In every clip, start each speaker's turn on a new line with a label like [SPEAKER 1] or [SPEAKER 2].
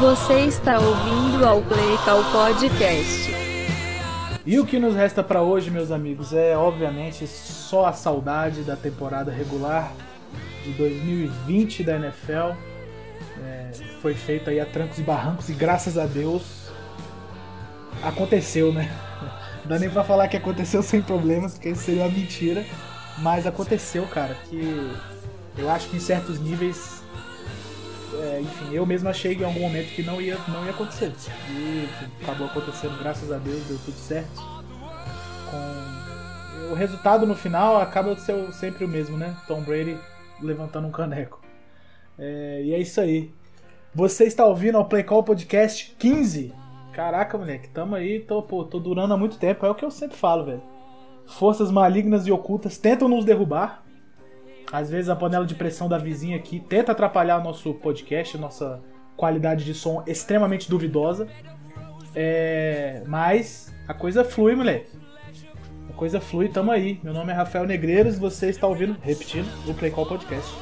[SPEAKER 1] Você está ouvindo ao Playcal Podcast.
[SPEAKER 2] E o que nos resta pra hoje, meus amigos, é obviamente só a saudade da temporada regular de 2020 da NFL. É, foi feita aí a trancos e barrancos e graças a Deus aconteceu, né? Não dá nem pra falar que aconteceu sem problemas, porque isso seria uma mentira. Mas aconteceu, cara, que eu acho que em certos níveis é, enfim, eu mesmo achei em algum momento que não ia, não ia acontecer. E enfim, acabou acontecendo, graças a Deus, deu tudo certo. Com... O resultado no final acaba sendo sempre o mesmo, né? Tom Brady levantando um caneco. É, e é isso aí. Você está ouvindo ao Play Call Podcast 15. Caraca, moleque, tamo aí, tô, pô, tô durando há muito tempo. É o que eu sempre falo, velho. Forças malignas e ocultas tentam nos derrubar, às vezes a panela de pressão da vizinha aqui tenta atrapalhar o nosso podcast, nossa qualidade de som extremamente duvidosa. É, mas a coisa flui, moleque. A coisa flui, tamo aí. Meu nome é Rafael Negreiros, você está ouvindo, repetindo, o Play Call Podcast.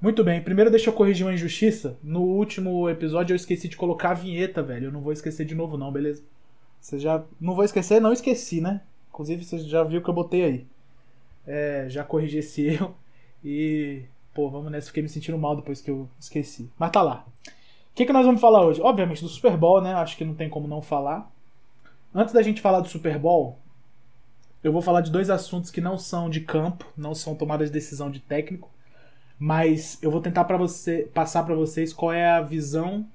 [SPEAKER 2] Muito bem, primeiro deixa eu corrigir uma injustiça. No último episódio eu esqueci de colocar a vinheta, velho. Eu não vou esquecer de novo, não, beleza? Você já. Não vou esquecer, não esqueci, né? Inclusive você já viu que eu botei aí. É, já corrigi esse erro. E, pô, vamos nessa. Fiquei me sentindo mal depois que eu esqueci. Mas tá lá. O que, que nós vamos falar hoje? Obviamente do Super Bowl, né? Acho que não tem como não falar. Antes da gente falar do Super Bowl, eu vou falar de dois assuntos que não são de campo, não são tomadas de decisão de técnico, mas eu vou tentar para você passar para vocês qual é a visão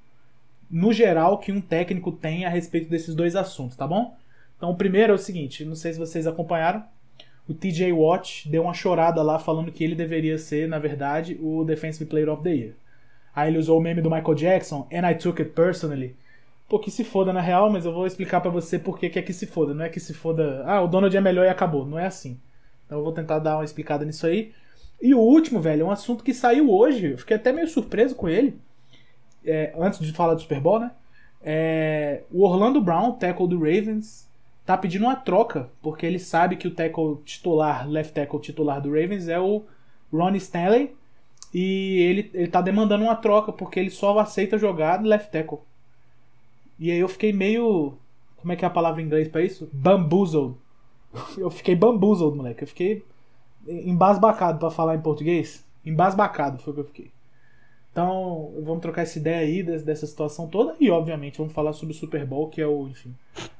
[SPEAKER 2] no geral que um técnico tem a respeito desses dois assuntos, tá bom? Então, o primeiro é o seguinte, não sei se vocês acompanharam, o TJ Watt deu uma chorada lá falando que ele deveria ser, na verdade, o Defensive Player of the Year. Aí ele usou o meme do Michael Jackson, and I took it personally. Pô, que se foda na real, mas eu vou explicar para você por que, que é que se foda. Não é que se foda, ah, o Donald é melhor e acabou. Não é assim. Então eu vou tentar dar uma explicada nisso aí. E o último, velho, é um assunto que saiu hoje. Eu fiquei até meio surpreso com ele. É, antes de falar do Super Bowl, né? É, o Orlando Brown, tackle do Ravens, tá pedindo uma troca, porque ele sabe que o tackle titular, left tackle titular do Ravens é o Ronnie Stanley, e ele, ele tá demandando uma troca, porque ele só aceita jogar left tackle. E aí eu fiquei meio. Como é que é a palavra em inglês para isso? Bamboozled. Eu fiquei bamboozled, moleque. Eu fiquei embasbacado para falar em português. Embasbacado foi o que eu fiquei. Então, vamos trocar essa ideia aí dessa situação toda e, obviamente, vamos falar sobre o Super Bowl, que é o, enfim,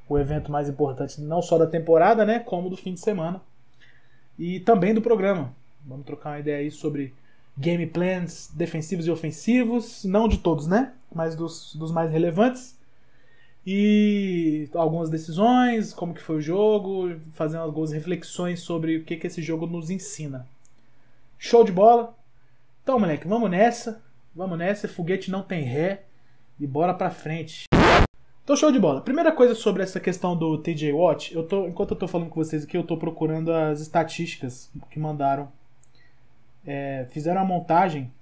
[SPEAKER 2] o evento mais importante não só da temporada, né, como do fim de semana e também do programa. Vamos trocar uma ideia aí sobre game plans defensivos e ofensivos, não de todos, né, mas dos, dos mais relevantes e algumas decisões, como que foi o jogo, fazendo algumas reflexões sobre o que que esse jogo nos ensina. Show de bola? Então, moleque, vamos nessa. Vamos nessa, foguete não tem ré e bora pra frente. Então, show de bola. Primeira coisa sobre essa questão do TJ Watt, eu tô, enquanto eu tô falando com vocês aqui, eu tô procurando as estatísticas que mandaram. É, fizeram a montagem.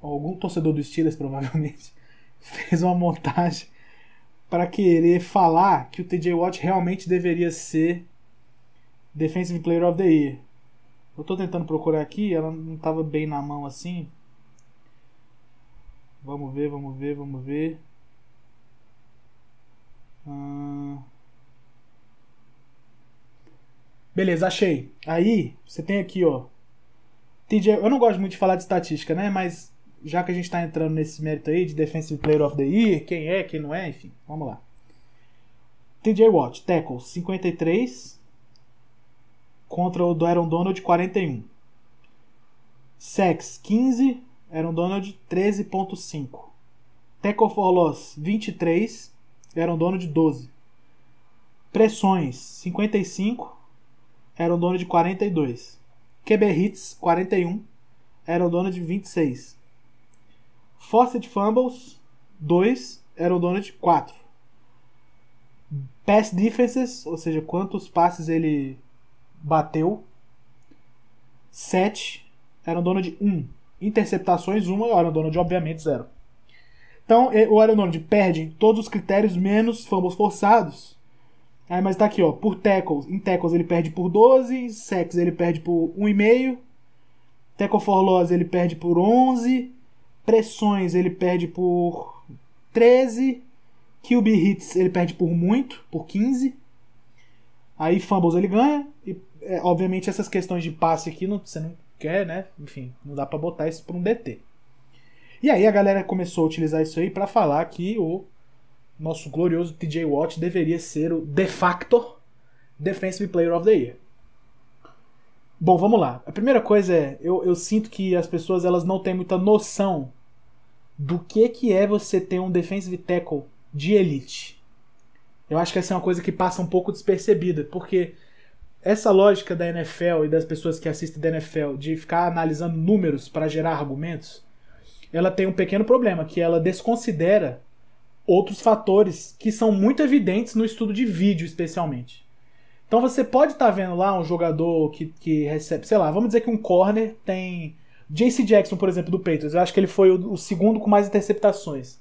[SPEAKER 2] Algum torcedor do Steelers, provavelmente, fez uma montagem para querer falar que o TJ Watt realmente deveria ser Defensive Player of the Year. Eu tô tentando procurar aqui, ela não tava bem na mão assim. Vamos ver, vamos ver, vamos ver. Hum... Beleza, achei. Aí, você tem aqui, ó. TJ, eu não gosto muito de falar de estatística, né? Mas já que a gente tá entrando nesse mérito aí de Defensive Player of the Year, quem é, quem não é, enfim, vamos lá. TJ Watt, tackle 53 contra o do Aaron Donald 41. Sex 15, Aaron Donald 13.5. Tackle for loss 23, Aaron Donald 12. Pressões 55, Aaron Donald 42. QB hits 41, Aaron Donald 26. Forced Fumbles, 2. Aaron Donald, 4. Pass Defenses, ou seja, quantos passes ele bateu, 7. Aaron Donald, 1. Interceptações, 1. Aaron Donald, obviamente, 0. Então, e- o Aaron Donald perde todos os critérios, menos fumbles forçados. Aí, mas tá aqui, ó, por tackles. Em tackles ele perde por 12, em sacks ele perde por 1,5. Tackle for loss ele perde por 11. Pressões ele perde por 13. QB hits ele perde por muito, por 15. Aí fumbles ele ganha. E, é, obviamente essas questões de passe aqui não, você não quer, né? Enfim, não dá pra botar isso pra um DT. E aí a galera começou a utilizar isso aí pra falar que o nosso glorioso TJ Watt deveria ser o de facto Defensive Player of the Year. Bom, vamos lá. A primeira coisa é, eu, eu sinto que as pessoas elas não têm muita noção do que, que é você ter um defensive tackle de elite. Eu acho que essa é uma coisa que passa um pouco despercebida, porque essa lógica da NFL e das pessoas que assistem da NFL de ficar analisando números para gerar argumentos, ela tem um pequeno problema, que ela desconsidera outros fatores que são muito evidentes no estudo de vídeo, especialmente. Então você pode estar vendo lá um jogador que, que recebe, sei lá, vamos dizer que um corner tem. JC Jackson, por exemplo, do Patriots, eu acho que ele foi o, o segundo com mais interceptações.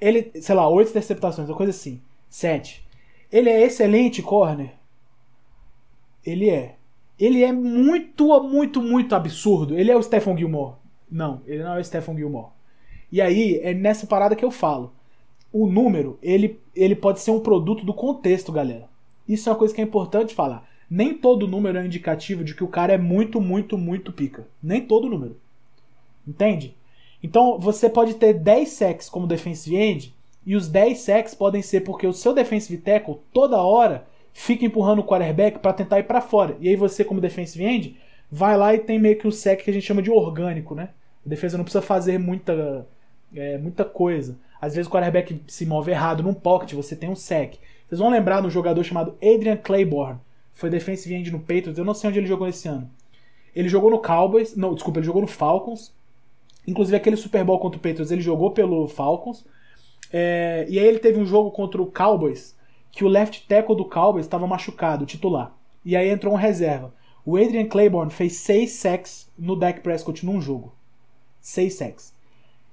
[SPEAKER 2] Ele, sei lá, oito interceptações, uma coisa assim. Sete. Ele é excelente corner? Ele é. Ele é muito, muito, muito absurdo. Ele é o Stephen Gilmore. Não, ele não é o Stephen Gilmore. E aí, é nessa parada que eu falo. O número, ele, ele pode ser um produto do contexto, galera. Isso é uma coisa que é importante falar. Nem todo número é indicativo de que o cara é muito, muito, muito pica. Nem todo número. Entende? Então, você pode ter 10 sacks como defensive end, e os 10 sacks podem ser porque o seu defensive tackle, toda hora, fica empurrando o quarterback para tentar ir para fora. E aí você, como defensive end, vai lá e tem meio que o sack que a gente chama de orgânico, né? A defesa não precisa fazer muita, é, muita coisa. Às vezes o quarterback se move errado num pocket, você tem um sack. Vocês vão lembrar de um jogador chamado Adrian Claiborne. Foi defensive end no Patriots, eu não sei onde ele jogou esse ano. Ele jogou no Cowboys, não, desculpa, ele jogou no Falcons. Inclusive aquele Super Bowl contra o Patriots, ele jogou pelo Falcons. É, e aí ele teve um jogo contra o Cowboys, que o left tackle do Cowboys estava machucado, titular. E aí entrou um reserva. O Adrian Claiborne fez 6 sacks no Dak Prescott num jogo. 6 sacks.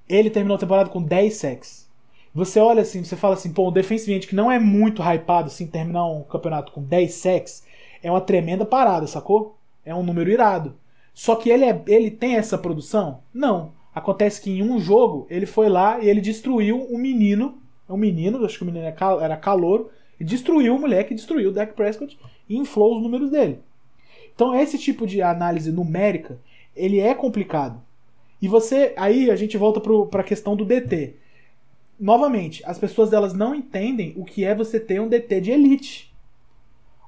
[SPEAKER 2] Ele terminou a temporada com 10 sacks. Você olha assim, você fala assim, pô, um defensive que não é muito hypado assim, terminar um campeonato com 10 sacks, é uma tremenda parada, sacou? É um número irado. Só que ele, é, ele tem essa produção? Não. Acontece que em um jogo ele foi lá e ele destruiu um menino, um menino, acho que o menino era calouro, e destruiu o moleque, destruiu o Dak Prescott e inflou os números dele. Então esse tipo de análise numérica, ele é complicado. E você, aí a gente volta para a questão do DT. Novamente, as pessoas delas não entendem o que é você ter um DT de elite.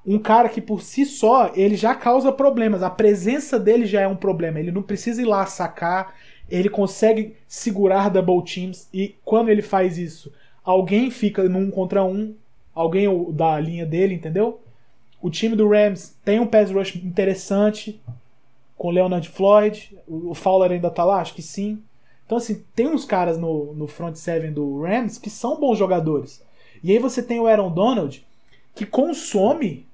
[SPEAKER 2] Um cara que por si só, ele já causa problemas. A presença dele já é um problema. Ele não precisa ir lá sacar, ele consegue segurar double teams e quando ele faz isso, alguém fica num contra um, alguém da linha dele, entendeu? O time do Rams tem um pass rush interessante com o Leonard Floyd. O Fowler ainda tá lá? Acho que sim. Então, assim, tem uns caras no, no front seven do Rams que são bons jogadores. E aí você tem o Aaron Donald que consome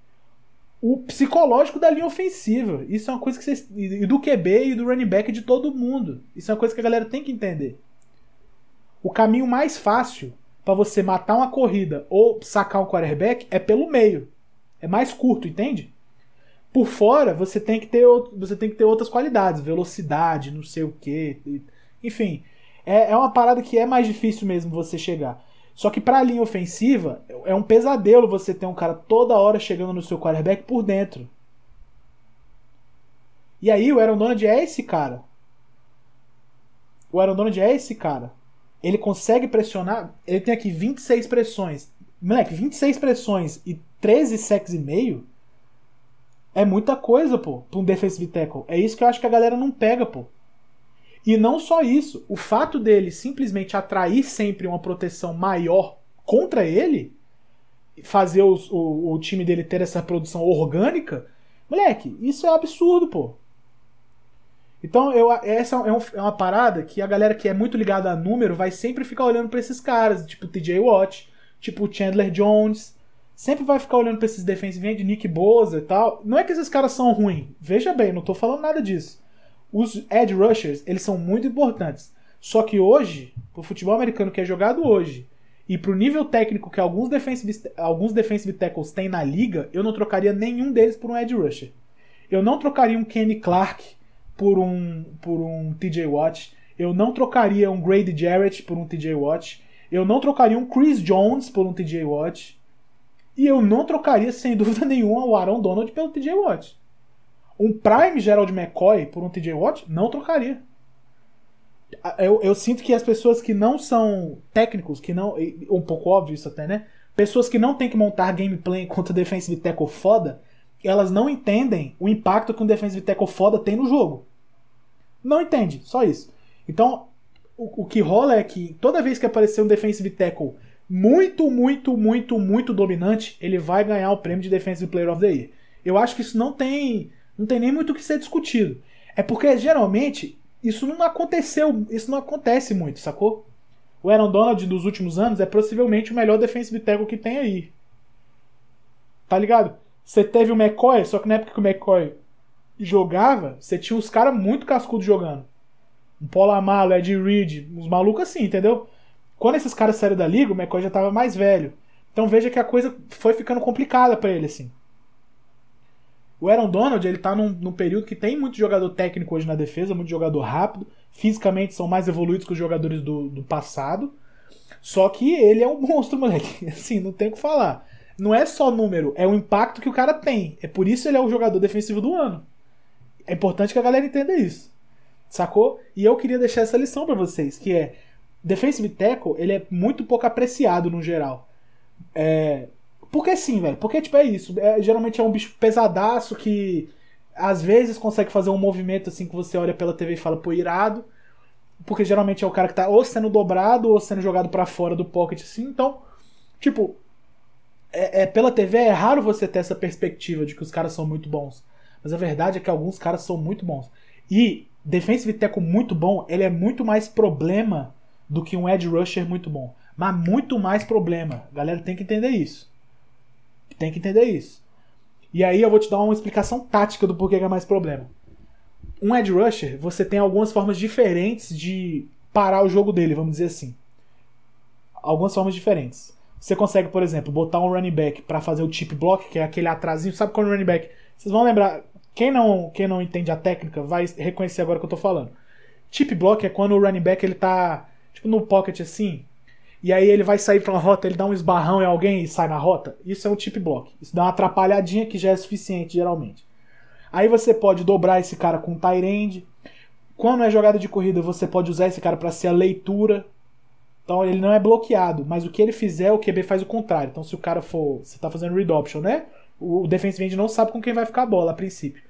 [SPEAKER 2] o psicológico da linha ofensiva. Isso é uma coisa que vocês. E do QB e do running back de todo mundo. Isso é uma coisa que a galera tem que entender. O caminho mais fácil para você matar uma corrida ou sacar um quarterback é pelo meio. É mais curto, entende? Por fora, você tem que ter, você tem que ter outras qualidades, velocidade, não sei o que. Enfim, é, é uma parada que é mais difícil mesmo você chegar. Só que pra linha ofensiva, é um pesadelo você ter um cara toda hora chegando no seu quarterback por dentro. E aí o Aaron Donald é esse cara. O Aaron Donald é esse cara. Ele consegue pressionar. Ele tem aqui 26 pressões. Moleque, 26 pressões e 13 sacks e meio é muita coisa, pô, pra um defensive tackle. É isso que eu acho que a galera não pega, pô. E não só isso, o fato dele simplesmente atrair sempre uma proteção maior contra ele, fazer o, o time dele ter essa produção orgânica, moleque, isso é absurdo, pô. Então, eu, essa é, um- é uma parada que a galera que é muito ligada a número vai sempre ficar olhando pra esses caras, tipo TJ Watt, tipo Chandler Jones. Sempre vai ficar olhando pra esses defensive end, Nick Boza e tal. Não é que esses caras são ruins. Veja bem, não tô falando nada disso. Os edge rushers, eles são muito importantes. Só que hoje, pro futebol americano que é jogado hoje, e pro nível técnico que alguns defensive, alguns defensive tackles têm na liga, eu não trocaria nenhum deles por um edge rusher. Eu não trocaria um Kenny Clark por um, por um TJ Watt. Eu não trocaria um Grady Jarrett por um TJ Watt. Eu não trocaria um Chris Jones por um TJ Watt. E eu não trocaria, sem dúvida nenhuma, o Aaron Donald pelo TJ Watt. Um Prime Gerald McCoy por um TJ Watt? Não trocaria. Eu, eu sinto que as pessoas que não são técnicos, que não. Um pouco óbvio isso até, né? Pessoas que não têm que montar gameplay contra defensive tackle foda, elas não entendem o impacto que um defensive tackle foda tem no jogo. Não entende, só isso. Então, o, o que rola é que toda vez que aparecer um defensive tackle muito, muito, muito, muito dominante, ele vai ganhar o prêmio de Defensive Player of the Year. Eu acho que isso não tem, não tem nem muito o que ser discutido. É porque geralmente isso não aconteceu, isso não acontece muito, sacou? O Aaron Donald dos últimos anos é possivelmente o melhor defensive tackle que tem aí. Tá ligado? Você teve o McCoy, só que na época que o McCoy jogava, você tinha uns caras muito cascudos jogando. Um Paul Amalo, Ed Reed, uns malucos assim, entendeu? Quando esses caras saíram da liga, o McCoy já tava mais velho. Então veja que a coisa foi ficando complicada pra ele, assim. O Aaron Donald, ele tá num, num período que tem muito jogador técnico hoje na defesa, muito jogador rápido. Fisicamente são mais evoluídos que os jogadores do, do passado. Só que ele é um monstro, moleque. Assim, não tem o que falar. Não é só número, é o impacto que o cara tem. É por isso ele é o jogador defensivo do ano. É importante que a galera entenda isso. Sacou? E eu queria deixar essa lição pra vocês, que é defensive tackle, ele é muito pouco apreciado no geral. É, porque sim, velho. Porque, tipo, é isso. É, geralmente é um bicho pesadaço que às vezes consegue fazer um movimento assim que você olha pela TV e fala, pô, irado. Porque geralmente é o cara que tá ou sendo dobrado ou sendo jogado pra fora do pocket, assim. Então, tipo, é, é- pela TV é raro você ter essa perspectiva de que os caras são muito bons. Mas a verdade é que alguns caras são muito bons. E defensive tackle muito bom, ele é muito mais problema do que um edge rusher muito bom. Mas muito mais problema. Galera tem que entender isso. Tem que entender isso. E aí eu vou te dar uma explicação tática do porquê que é mais problema. Um edge rusher, você tem algumas formas diferentes de parar o jogo dele, vamos dizer assim. Algumas formas diferentes. Você consegue, por exemplo, botar um running back para fazer o chip block, que é aquele atrasinho. Sabe quando o running back. Vocês vão lembrar. Quem não, quem não entende a técnica vai reconhecer agora o que eu tô falando. Chip block é quando o running back ele tá tipo no pocket assim, e aí ele vai sair pra uma rota, ele dá um esbarrão em alguém e sai na rota. Isso é um chip block. Isso dá uma atrapalhadinha que já é suficiente geralmente. Aí você pode dobrar esse cara com tight end. Quando é jogada de corrida, você pode usar esse cara para ser a leitura. Então ele não é bloqueado, mas o que ele fizer, o QB faz o contrário. Então se o cara for, você tá fazendo read option, né? O defensive end não sabe com quem vai ficar a bola a princípio.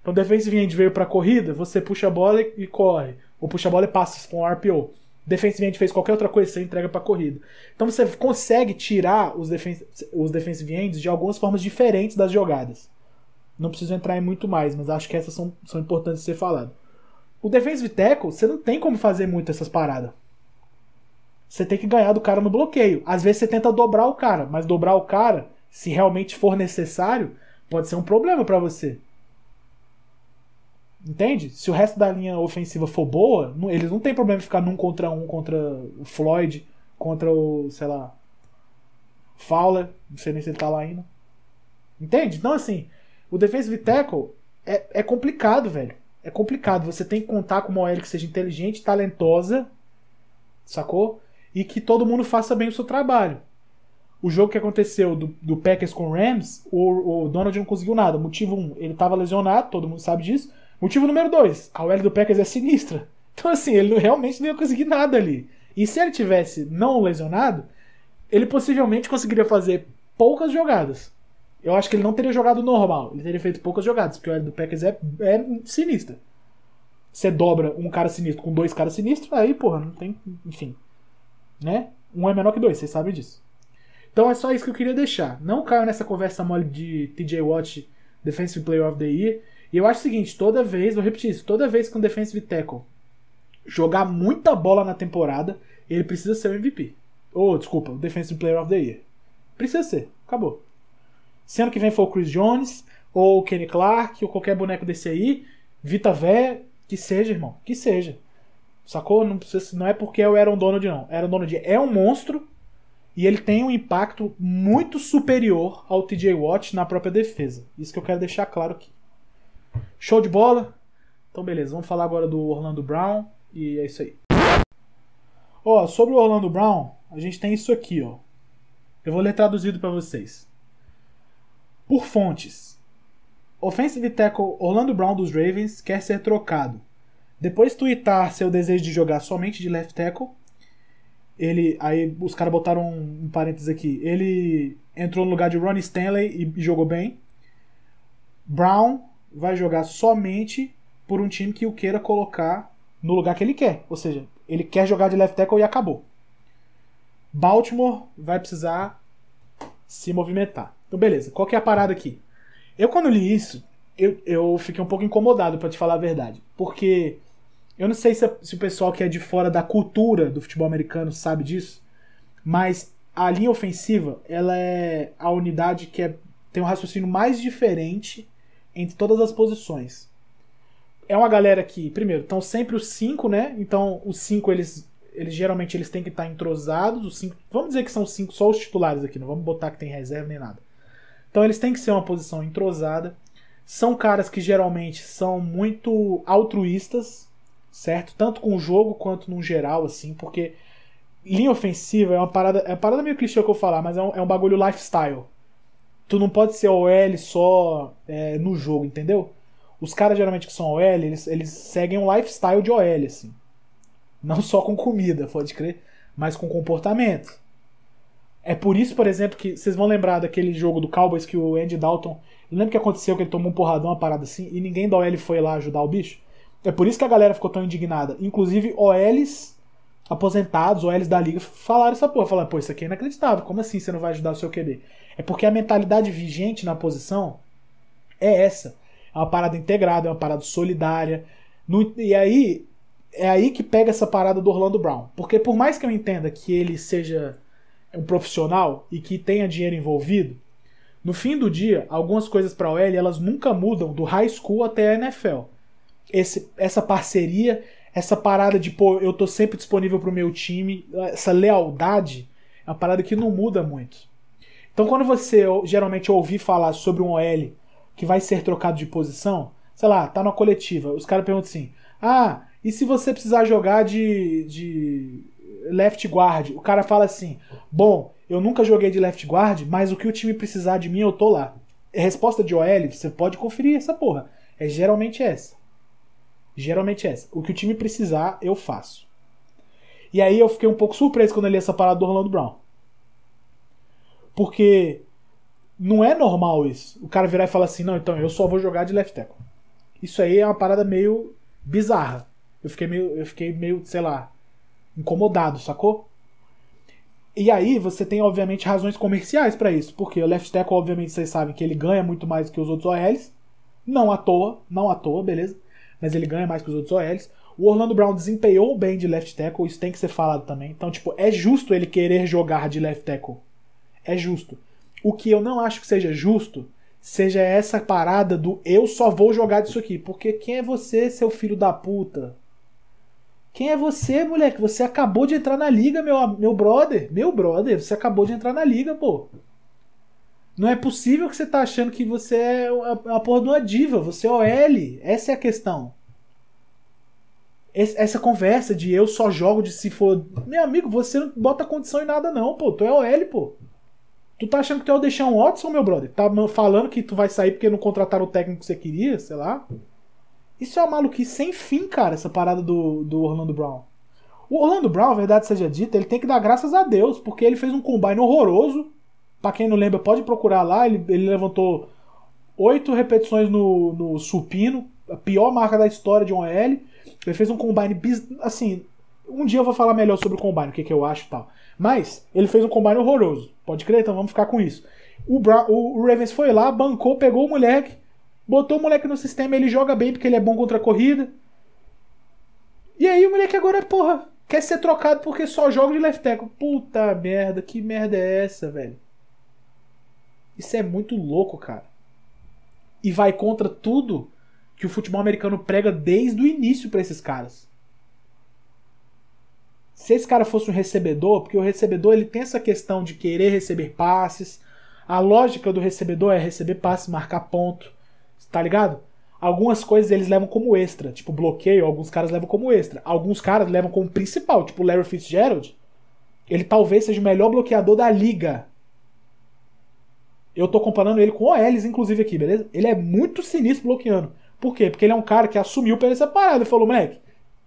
[SPEAKER 2] Então o defensive end veio pra corrida, você puxa a bola e, corre. Ou puxa a bola e passa com o RPO. Defensive end fez qualquer outra coisa, você entrega pra corrida. Então você consegue tirar os, defen os defensive ends de algumas formas diferentes das jogadas. Não preciso entrar em muito mais, mas acho que essas são, são importantes de ser falado. O defensive tackle, você não tem como fazer muito essas paradas. Você tem que ganhar do cara no bloqueio. Às vezes você tenta dobrar o cara, mas dobrar o cara, se realmente for necessário, pode ser um problema pra você. Entende? Se o resto da linha ofensiva for boa, não- eles não tem problema em ficar num contra um contra o Floyd, contra o, sei lá, Fowler, não sei nem se ele tá lá ainda. Entende? Então, assim, o defensive tackle é, é complicado, velho. É complicado. Você tem que contar com uma OL que seja inteligente, talentosa, sacou? E que todo mundo faça bem o seu trabalho. O jogo que aconteceu do, do Packers com o Rams, o, o Donald não conseguiu nada. Motivo 1, um, ele tava lesionado, todo mundo sabe disso. Motivo número 2, a OL do Packers é sinistra. Então, assim, ele realmente não ia conseguir nada ali. E se ele tivesse não lesionado, ele possivelmente conseguiria fazer poucas jogadas. Eu acho que ele não teria jogado normal. Ele teria feito poucas jogadas, porque o L do Packers é, é sinistra. Você dobra um cara sinistro com dois caras sinistros, aí, porra, não tem. Enfim. Né? Um é menor que dois, vocês sabem disso. Então é só isso que eu queria deixar. Não caio nessa conversa mole de TJ Watt Defensive Player of the Year. E eu acho o seguinte, toda vez, vou repetir isso, toda vez que um defensive tackle jogar muita bola na temporada, ele precisa ser o MVP. Ou, desculpa, o Defensive Player of the Year. Precisa ser, acabou. Se ano que vem for o Chris Jones, ou o Kenny Clark, ou qualquer boneco desse aí, Vita Vé, que seja, irmão, que seja. Sacou? Não, precisa, não é porque é o Aaron Donald, não. Aaron Donald é um monstro e ele tem um impacto muito superior ao TJ Watt na própria defesa. Isso que eu quero deixar claro aqui. Show de bola? Então, beleza, vamos falar agora do Orlando Brown e é isso aí. Ó, sobre o Orlando Brown, a gente tem isso aqui, ó. Eu vou ler traduzido para vocês. Por fontes. Offensive tackle Orlando Brown dos Ravens quer ser trocado. Depois de tweetar seu desejo de jogar somente de left tackle, ele aí os caras botaram um, um parênteses aqui. Ele entrou no lugar de Ronnie Stanley e, e jogou bem. Brown vai jogar somente por um time que o queira colocar no lugar que ele quer. Ou seja, ele quer jogar de left tackle e acabou. Baltimore vai precisar se movimentar. Então, beleza. Qual que é a parada aqui? Eu, quando li isso, eu, eu fiquei um pouco incomodado, para te falar a verdade. Porque eu não sei se, se, o pessoal que é de fora da cultura do futebol americano sabe disso, mas a linha ofensiva ela é a unidade que é, tem um raciocínio mais diferente entre todas as posições. É uma galera que, primeiro, estão sempre os cinco, né? Então, os cinco, eles, eles geralmente eles têm que estar entrosados. Os cinco, vamos dizer que são cinco, só os titulares aqui, não vamos botar que tem reserva nem nada. Então, eles têm que ser uma posição entrosada. São caras que geralmente são muito altruístas, certo? Tanto com o jogo quanto no geral, assim, porque linha ofensiva é uma parada, é uma parada meio clichê que eu falar, mas é um, é um bagulho lifestyle. Tu não pode ser OL só é, no jogo, entendeu? Os caras geralmente que são OL, eles, eles seguem um lifestyle de OL, assim. Não só com comida, pode crer, mas com comportamento. É por isso, por exemplo, que vocês vão lembrar daquele jogo do Cowboys que o Andy Dalton. Lembra que aconteceu que ele tomou um porradão, uma parada assim, e ninguém da OL foi lá ajudar o bicho? É por isso que a galera ficou tão indignada. Inclusive, OLs aposentados, OLs da liga, falaram essa porra. Falaram, pô, isso aqui é inacreditável. Como assim você não vai ajudar o seu QB? É porque a mentalidade vigente na posição é essa. É uma parada integrada, é uma parada solidária. No, e aí, é aí que pega essa parada do Orlando Brown. Porque por mais que eu entenda que ele seja um profissional e que tenha dinheiro envolvido, no fim do dia, algumas coisas para OL elas nunca mudam do high school até a NFL esse, essa parceria, essa parada de, pô, eu tô sempre disponível pro meu time, essa lealdade, é uma parada que não muda muito. Então, quando você geralmente ouvir falar sobre um OL que vai ser trocado de posição, sei lá, tá na coletiva, os caras perguntam assim: ah, e se você precisar jogar de, de left guard? O cara fala assim: bom, eu nunca joguei de left guard, mas o que o time precisar de mim, eu tô lá. Resposta de OL, você pode conferir essa porra. É geralmente essa. Geralmente é essa. O que o time precisar, eu faço. E aí eu fiquei um pouco surpreso quando eu li essa parada do Orlando Brown. Porque não é normal isso. O cara virar e falar assim, não, então eu só vou jogar de left tackle. Isso aí é uma parada meio bizarra. Eu fiquei meio, eu fiquei meio, sei lá, incomodado, sacou? E aí você tem obviamente razões comerciais para isso, porque o left tackle obviamente vocês sabem que ele ganha muito mais que os outros OLs, não à toa, não à toa, beleza? Mas ele ganha mais que os outros OLs. O Orlando Brown desempenhou bem de left tackle, isso tem que ser falado também. Então, tipo, é justo ele querer jogar de left tackle. É justo. O que eu não acho que seja justo seja essa parada do eu só vou jogar disso aqui. Porque quem é você, seu filho da puta? Quem é você, moleque? Você acabou de entrar na liga, meu, meu brother. Meu brother, você acabou de entrar na liga, pô. Não é possível que você tá achando que você é a, a porra de uma diva, você é OL. Essa é a questão. essa conversa de eu só jogo de se for. Meu amigo, você não bota condição em nada, não, pô. Tu é OL, pô. Tu tá achando que tu é o Deixão Watson, meu brother? Tá falando que tu vai sair porque não contrataram o técnico que você queria, sei lá. Isso é uma maluquice sem fim, cara, essa parada do, do Orlando Brown. O Orlando Brown, verdade seja dita, ele tem que dar graças a Deus, porque ele fez um combine horroroso Pra quem não lembra, pode procurar lá. Ele, ele levantou oito repetições no, no supino, a pior marca da história de um OL. Ele fez um combine assim. Um dia eu vou falar melhor sobre o combine, o que, que eu acho e tal. Mas ele fez um combine horroroso. Pode crer? Então vamos ficar com isso. O, Bra o Ravens foi lá, bancou, pegou o moleque. Botou o moleque no sistema, ele joga bem porque ele é bom contra a corrida. E aí o moleque agora, porra, quer ser trocado porque só joga de left tackle. Puta merda, que merda é essa, velho? Isso é muito louco, cara. E vai contra tudo que o futebol americano prega desde o início pra esses caras. Se esse cara fosse um recebedor, porque o recebedor ele tem essa questão de querer receber passes, a lógica do recebedor é receber passe, marcar ponto, tá ligado? Algumas coisas eles levam como extra, tipo bloqueio, alguns caras levam como extra. Alguns caras levam como principal, tipo o Larry Fitzgerald. Ele talvez seja o melhor bloqueador da liga. Eu tô comparando ele com OLs, inclusive, aqui, beleza? Ele é muito sinistro bloqueando. Por quê? Porque ele é um cara que assumiu pela parada e falou, moleque,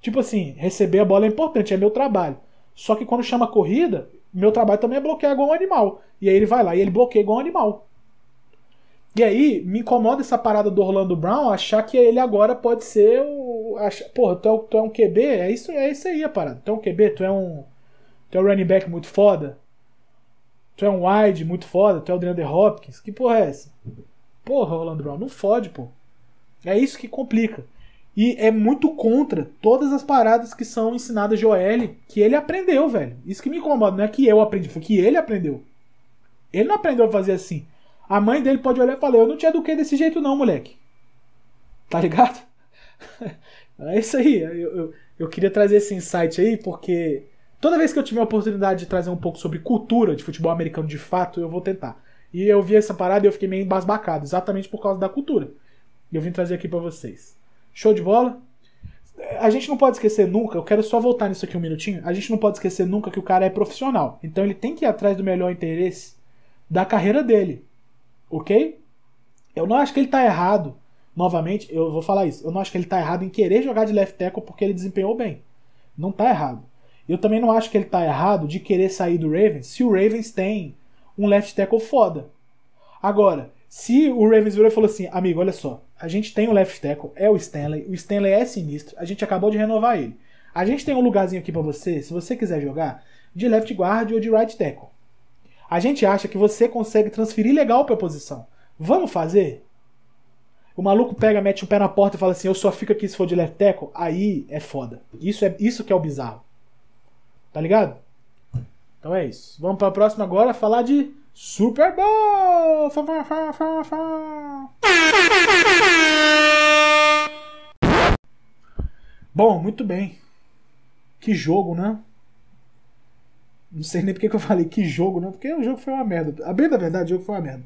[SPEAKER 2] tipo assim, receber a bola é importante, é meu trabalho. Só que quando chama corrida, meu trabalho também é bloquear igual um animal. E aí ele vai lá e ele bloqueia igual um animal. E aí, me incomoda essa parada do Orlando Brown achar que ele agora pode ser o. Porra, tu é, tu é um QB? É isso, é isso aí a parada. Tu é um QB, tu é um. Tu é um running back muito foda. Tu é um wide muito foda, tu é o DeAndre Hopkins. Que porra é essa? Porra, Orlando Brown, não fode, pô. É isso que complica. E é muito contra todas as paradas que são ensinadas de OL que ele aprendeu, velho. Isso que me incomoda, não é que eu aprendi, foi que ele aprendeu. Ele não aprendeu a fazer assim. A mãe dele pode olhar e falar: Eu não te eduquei desse jeito, não, moleque. Tá ligado? é isso aí. Eu, eu, eu, queria trazer esse insight aí porque toda vez que eu tiver a oportunidade de trazer um pouco sobre cultura de futebol americano de fato, eu vou tentar. E eu vi essa parada e eu fiquei meio embasbacado, exatamente por causa da cultura. E eu vim trazer aqui para vocês. Show de bola? A gente não pode esquecer nunca, eu quero só voltar nisso aqui um minutinho. A gente não pode esquecer nunca que o cara é profissional. Então ele tem que ir atrás do melhor interesse da carreira dele. Ok? Eu não acho que ele tá errado. Novamente, eu vou falar isso. Eu não acho que ele tá errado em querer jogar de left tackle porque ele desempenhou bem. Não tá errado. Eu também não acho que ele tá errado de querer sair do Ravens se o Ravens tem um left tackle foda. Agora, se o Ravens virou e falou assim, amigo, olha só, a gente tem o left tackle, é o Stanley, o Stanley é sinistro, a gente acabou de renovar ele. A gente tem um lugarzinho aqui para você, se você quiser jogar, de left guard ou de right tackle. A gente acha que você consegue transferir legal pra posição. Vamos fazer? O maluco pega, mete o pé na porta e fala assim: Eu só fico aqui se for de left tackle. Aí é foda. Isso, é, isso que é o bizarro. Tá ligado? Então é isso. Vamos pra próxima agora falar de Super Bowl! Bom, muito bem. Que jogo, né? Não sei nem porque que eu falei que jogo, não, porque o jogo foi uma merda. A bem da verdade, o jogo foi uma merda.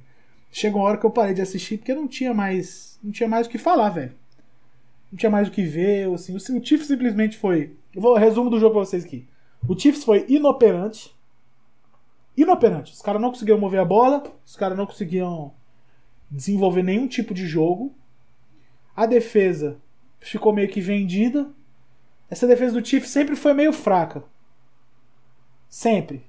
[SPEAKER 2] Chegou uma hora que eu parei de assistir porque não tinha mais, não tinha mais o que falar, velho. Não tinha mais o que ver, assim. O, Chiefs simplesmente foi. Eu vou resumo do jogo pra vocês aqui. O Chiefs foi inoperante. Inoperante. Os caras não conseguiam mover a bola, os caras não conseguiam desenvolver nenhum tipo de jogo. A defesa ficou meio que vendida. Essa defesa do Chiefs sempre foi meio fraca. Sempre.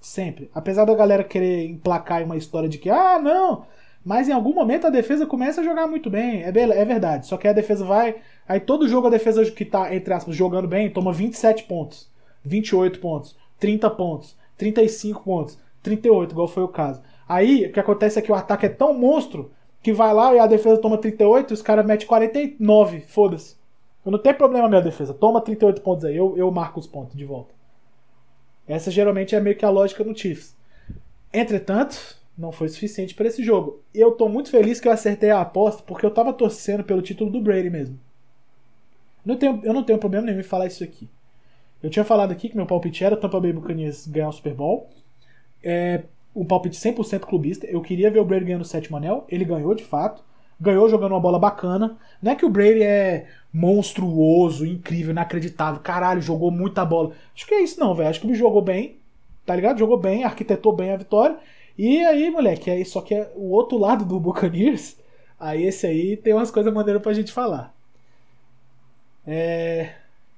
[SPEAKER 2] Sempre. Apesar da galera querer emplacar uma história de que, ah, não, mas em algum momento a defesa começa a jogar muito bem. É, é verdade. Só que a defesa vai. Aí todo jogo a defesa que tá, entre aspas, jogando bem, toma 27 pontos, 28 pontos, 30 pontos, 35 pontos, 38, igual foi o caso. Aí o que acontece é que o ataque é tão monstro que vai lá e a defesa toma 38 e os caras metem 49. Foda-se. Eu não tenho problema minha defesa. Toma 38 pontos aí, eu, eu marco os pontos de volta. Essa geralmente é meio que a lógica no Chiefs. Entretanto, não foi suficiente para esse jogo. Eu tô muito feliz que eu acertei a aposta porque eu tava torcendo pelo título do Brady mesmo. Não tenho, eu não tenho problema nenhum em falar isso aqui. Eu tinha falado aqui que meu palpite era Tampa Bay Buccaneers ganhar o Super Bowl. É um palpite 100% clubista. Eu queria ver o Brady ganhando o sétimo anel. Ele ganhou de fato ganhou jogando uma bola bacana. Não é que o Brady é monstruoso, incrível, inacreditável, caralho, jogou muita bola. Acho que é isso não, velho. Acho que ele jogou bem, tá ligado? Jogou bem, arquitetou bem a vitória. E aí, moleque, aí só que é o outro lado do Buccaneers, aí esse aí tem umas coisas maneiras pra gente falar. É...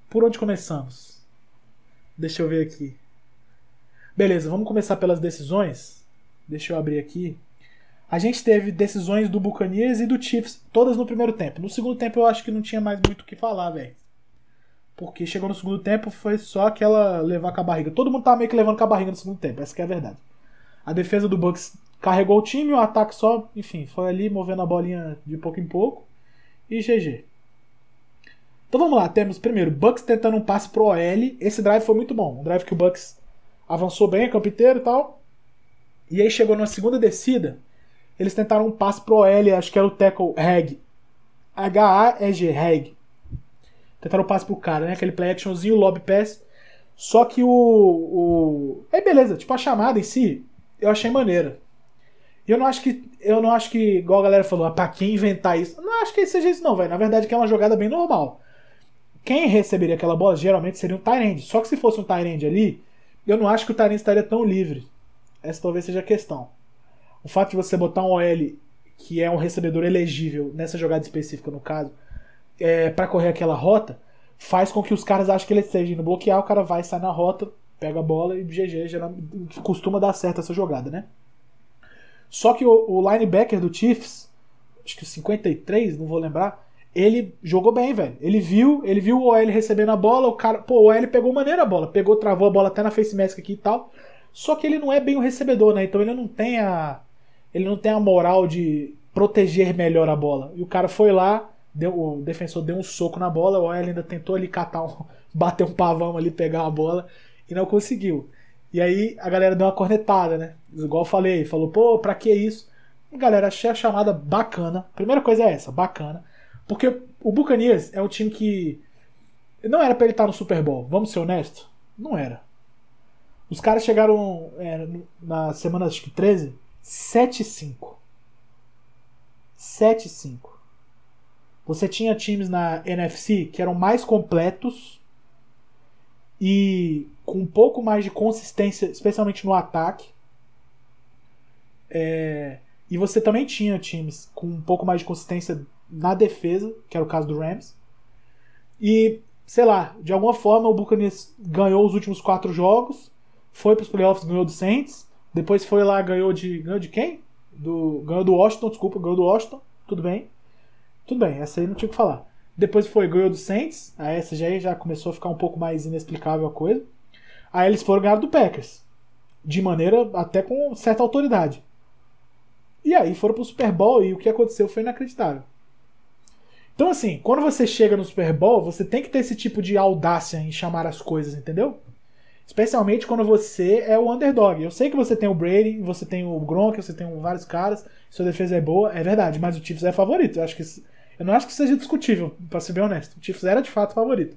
[SPEAKER 2] Por onde começamos? Deixa eu ver aqui. Beleza, vamos começar pelas decisões. Deixa eu abrir aqui a gente teve decisões do Buccaneers e do Chiefs, todas no primeiro tempo. No segundo tempo eu acho que não tinha mais muito o que falar, velho. Porque chegou no segundo tempo foi só aquela levar com a barriga. Todo mundo tava meio que levando com a barriga no segundo tempo, essa é a verdade. A defesa do Bucks carregou o time, o ataque só, enfim, foi ali movendo a bolinha de pouco em pouco e GG. Então vamos lá, temos primeiro Bucks tentando um passe pro OL. Esse drive foi muito bom, um drive que o Bucks avançou bem, campo inteiro e tal. E aí chegou na segunda descida, eles tentaram um passe pro OL, acho que era o tackle Hag. H-A-E-G, Hag. Tentaram um passe pro cara, né? Aquele play actionzinho, lob pass. Só que o, o. É beleza, tipo, a chamada em si, eu achei maneira. Eu não acho que. Eu não acho que, igual a galera falou, ah, pra quem inventar isso. Não acho que seja isso, não, velho. Na verdade, que é uma jogada bem normal. Quem receberia aquela bola geralmente seria um Tyrande. Só que se fosse um Tyrande ali, eu não acho que o Tyrande estaria tão livre. Essa talvez seja a questão. O fato de você botar um OL que é um recebedor elegível nessa jogada específica, no caso, é, para correr aquela rota, faz com que os caras achem que ele esteja indo bloquear, o cara vai, sai na rota, pega a bola e GG, costuma dar certo essa jogada, né? Só que o, o linebacker do Chiefs, acho que o 53, não vou lembrar, ele jogou bem, velho. Ele viu, ele viu o OL recebendo a bola, o cara, pô, o OL pegou maneira a bola, pegou, travou a bola até na face mask aqui e tal. Só que ele não é bem o recebedor, né? Então ele não tem a ele não tem a moral de proteger melhor a bola. E o cara foi lá, deu, o defensor deu um soco na bola, o OL ainda tentou ali catar um, bater um pavão ali, pegar a bola e não conseguiu. E aí a galera deu uma cornetada, né? Igual eu falei, falou, pô, pra que isso? Galera, achei a chamada bacana. Primeira coisa é essa, bacana. Porque o Buccaneers é um time que. Não era pra ele estar no Super Bowl, vamos ser honestos? Não era. Os caras chegaram é, na semana acho que 13, 7-5. 7-5. Você tinha times na NFC que eram mais completos e com um pouco mais de consistência, especialmente no ataque. É, e você também tinha times com um pouco mais de consistência na defesa, que era o caso do Rams. E, sei lá, de alguma forma o Buccaneers ganhou os últimos quatro jogos, foi para os playoffs, ganhou do Saints, depois foi lá, ganhou de. Ganhou de quem? Do, ganhou do Washington, desculpa, ganhou do Washington, tudo bem. Tudo bem, essa aí não tinha o que falar. Depois foi, ganhou do Saints, aí essa já, já começou a ficar um pouco mais inexplicável a coisa. Aí eles foram ganhar do Packers, de maneira até com certa autoridade. E aí foram pro Super Bowl e o que aconteceu foi inacreditável. Então, assim, quando você chega no Super Bowl, você tem que ter esse tipo de audácia em chamar as coisas, entendeu? Especialmente quando você é o underdog. Eu sei que você tem o Brady, você tem o Gronk, você tem vários caras, sua defesa é boa, é verdade, mas o Chiefs é favorito. Eu, acho que, eu não acho que seja discutível, para ser bem honesto. O Chiefs era de fato favorito.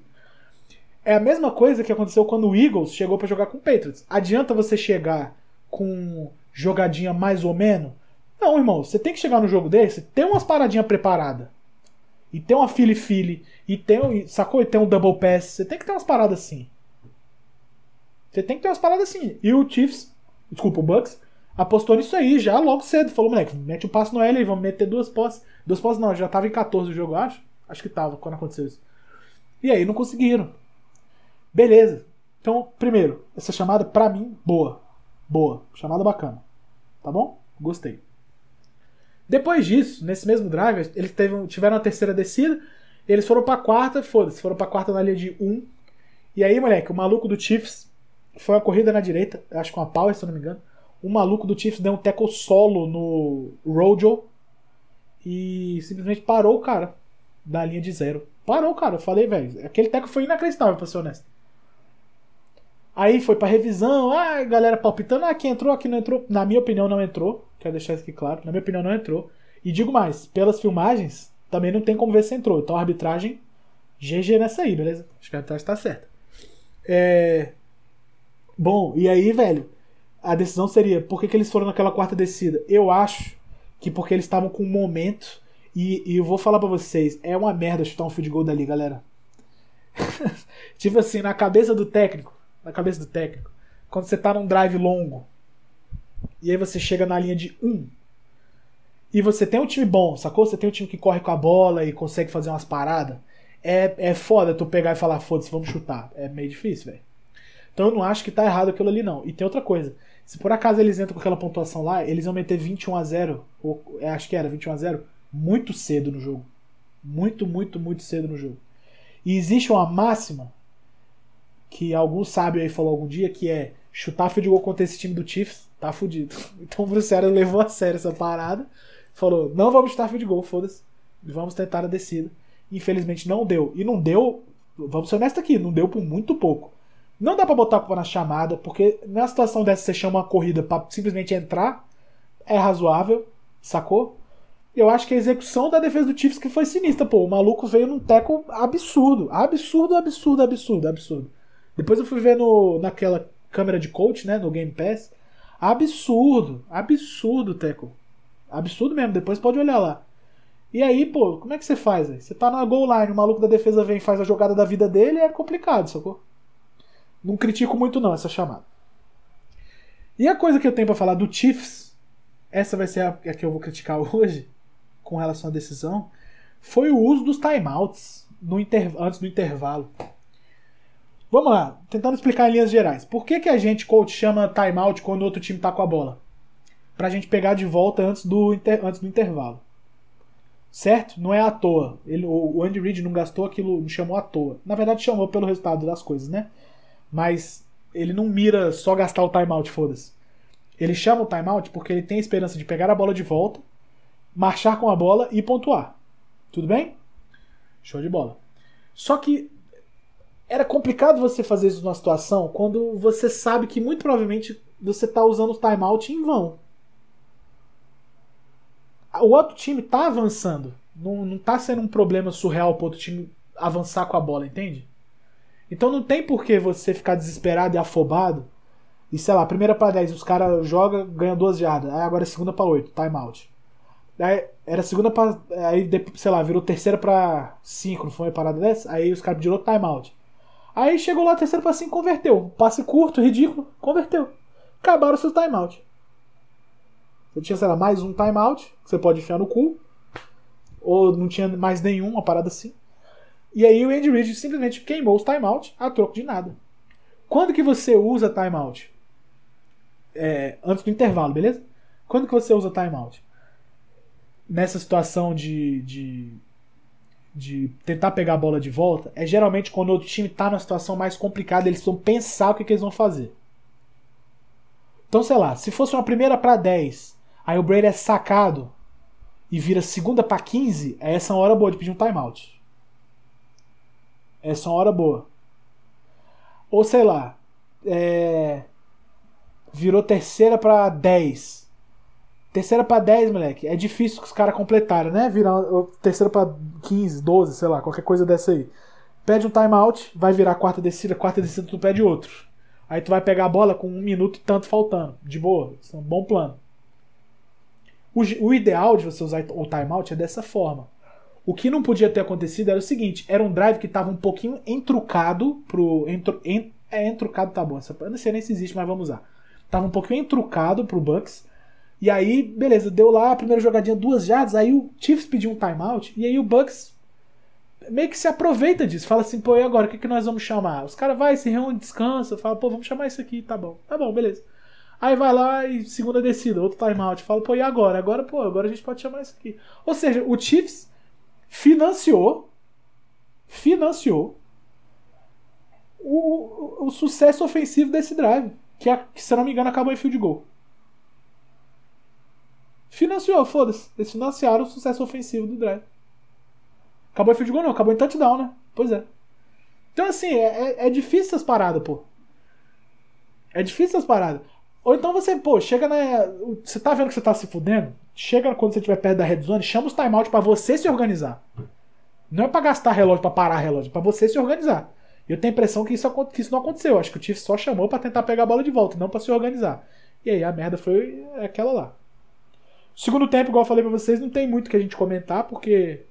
[SPEAKER 2] É a mesma coisa que aconteceu quando o Eagles chegou para jogar com o Patriots. Adianta você chegar com jogadinha mais ou menos? Não, irmão, você tem que chegar no jogo desse, ter umas paradinhas preparadas. E tem uma fili fili e tem, sacou? E tem um double pass. Você tem que ter umas paradas assim. Você tem que ter umas paradas assim. E o Chiefs, desculpa, o Bucks, apostou nisso aí já logo cedo. Falou, moleque, mete um passo no L e vamos meter duas posses. Duas posses não, já tava em 14 o jogo, acho. Acho que tava quando aconteceu isso. E aí não conseguiram. Beleza. Então, primeiro, essa chamada pra mim, boa. Boa. Chamada bacana. Tá bom? Gostei. Depois disso, nesse mesmo drive, eles teve, tiveram a terceira descida. Eles foram pra quarta, foda-se, foram pra quarta na linha de 1. E aí, moleque, o maluco do Chiefs foi uma corrida na direita, acho que uma power, se eu não me engano. O maluco do Chiefs deu um tackle solo no Rojo e simplesmente parou o cara da linha de zero. Parou, cara. Eu falei, velho, aquele tackle foi inacreditável, pra ser honesto. Aí foi pra revisão, ah, galera palpitando, ah, quem entrou, aqui não entrou. Na minha opinião, não entrou. Quero deixar isso aqui claro. Na minha opinião, não entrou. E digo mais, pelas filmagens, também não tem como ver se entrou. Então a arbitragem, GG nessa aí, beleza? Acho que a arbitragem tá certa. É... Bom, e aí, velho, a decisão seria por que, que eles foram naquela quarta descida? Eu acho que porque eles estavam com um momento. E, e eu vou falar para vocês, é uma merda chutar um field goal dali, galera. tipo assim, na cabeça do técnico. Na cabeça do técnico. Quando você tá num drive longo. E aí você chega na linha de 1. Um, e você tem um time bom, sacou? Você tem um time que corre com a bola e consegue fazer umas paradas. É, é foda tu pegar e falar, foda-se, vamos chutar. É meio difícil, velho. Então eu não acho que tá errado aquilo ali, não. E tem outra coisa. Se por acaso eles entram com aquela pontuação lá, eles vão meter 21 a 0 ou é, acho que era 21 a 0 muito cedo no jogo. Muito, muito, muito cedo no jogo. E existe uma máxima que algum sábio aí falou algum dia, que é chutar field goal contra esse time do Chiefs, tá fudido. Então o Bruce Arians levou a sério essa parada. Falou, não vamos chutar field goal, foda-se. Vamos tentar a descida. Infelizmente não deu. E não deu, vamos ser honestos aqui, não deu por muito pouco. Não dá pra botar a culpa na chamada, porque na situação dessa você chama uma corrida pra simplesmente entrar, é razoável, sacou? Eu acho que a execução da defesa do Chiefs que foi sinistra, pô. O maluco veio num teco absurdo. Absurdo, absurdo, absurdo, absurdo. Depois eu fui ver no, naquela câmera de coach, né, no Game Pass. Absurdo, absurdo, Teco. Absurdo mesmo, depois pode olhar lá. E aí, pô, como é que você faz? Você tá na goal line, o maluco da defesa vem e faz a jogada da vida dele, é complicado, sacou? Não critico muito não essa chamada. E a coisa que eu tenho para falar do Chiefs, essa vai ser a, a que eu vou criticar hoje, com relação à decisão, foi o uso dos timeouts no antes do intervalo. Vamos lá, tentando explicar em linhas gerais. Por que, que a gente, coach, chama timeout quando outro time tá com a bola? Pra gente pegar de volta antes do, inter, antes do intervalo. Certo? Não é à toa. Ele, o Andy Reid não gastou aquilo, não chamou à toa. Na verdade, chamou pelo resultado das coisas, né? Mas ele não mira só gastar o timeout, foda-se. Ele chama o timeout porque ele tem a esperança de pegar a bola de volta, marchar com a bola e pontuar. Tudo bem? Show de bola. Só que era complicado você fazer isso numa situação quando você sabe que muito provavelmente você está usando o timeout em vão. O outro time está avançando. Não, não tá sendo um problema surreal para outro time avançar com a bola, entende? Então não tem por que você ficar desesperado e afobado. E sei lá, primeira para 10, os caras jogam, ganham duas jardas. Aí agora é segunda para 8, timeout. Aí era segunda para. Aí, sei lá, virou terceira para 5, não foi uma parada dessa? Aí os caras pediram timeout. Aí chegou lá, terceiro para 5, converteu. Passe curto, ridículo, converteu. Acabaram seus timeout. Você tinha, sei lá, mais um timeout, que você pode enfiar no cu. Ou não tinha mais nenhum, uma parada assim. E aí o Andy Reid simplesmente queimou os timeout a troco de nada. Quando que você usa timeout? É, antes do intervalo, beleza? Quando que você usa timeout? Nessa situação de, de, de tentar pegar a bola de volta, é geralmente quando o outro time está numa situação mais complicada, eles vão pensar o que, que eles vão fazer. Então, sei lá, se fosse uma primeira para 10, aí o Brady é sacado e vira segunda para 15, é essa hora boa de pedir um timeout. Essa é uma hora boa. Ou sei lá, é... virou terceira para 10. Terceira para 10, moleque. É difícil que os caras completarem, né? Virar terceira para 15, 12, sei lá, qualquer coisa dessa aí. Pede um timeout, vai virar quarta descida, quarta descida tu pede outro. Aí tu vai pegar a bola com um minuto e tanto faltando. De boa. Isso é um bom plano. O, o ideal de você usar o timeout é dessa forma. O que não podia ter acontecido era o seguinte: era um drive que estava um pouquinho entrucado pro. Entru, ent, é, entrucado tá bom. Essa, não sei nem se existe, mas vamos usar. Tava um pouquinho entrucado pro Bucks. E aí, beleza, deu lá a primeira jogadinha, duas jardas. Aí o Chiefs pediu um timeout. E aí o Bucks meio que se aproveita disso. Fala assim, pô, e agora? O que, que nós vamos chamar? Os caras vai, se reúne, descansa. Fala, pô, vamos chamar isso aqui, tá bom. Tá bom, beleza. Aí vai lá e segunda descida, outro timeout. Fala, pô, e agora? Agora, pô, agora a gente pode chamar isso aqui. Ou seja, o Chiefs financiou financiou o, o, o sucesso ofensivo desse drive, que, a, que, se não me engano acabou em field goal. Financiou, foda-se. Eles financiaram o sucesso ofensivo do drive. Acabou em field goal não, acabou em touchdown, né? Pois é. Então assim, é, é, é difícil essas paradas, pô. É difícil essas paradas. Ou então você, pô, chega na. Você tá vendo que você tá se fudendo? Chega quando você estiver perto da red zone, chama os timeout para você se organizar. Não é para gastar relógio, para parar relógio, é para você se organizar. Eu tenho a impressão que isso, que isso não aconteceu. Acho que o Chiefs só chamou para tentar pegar a bola de volta, não para se organizar. E aí a merda foi aquela lá. Segundo tempo, igual eu falei pra vocês, não tem muito que a gente comentar, porque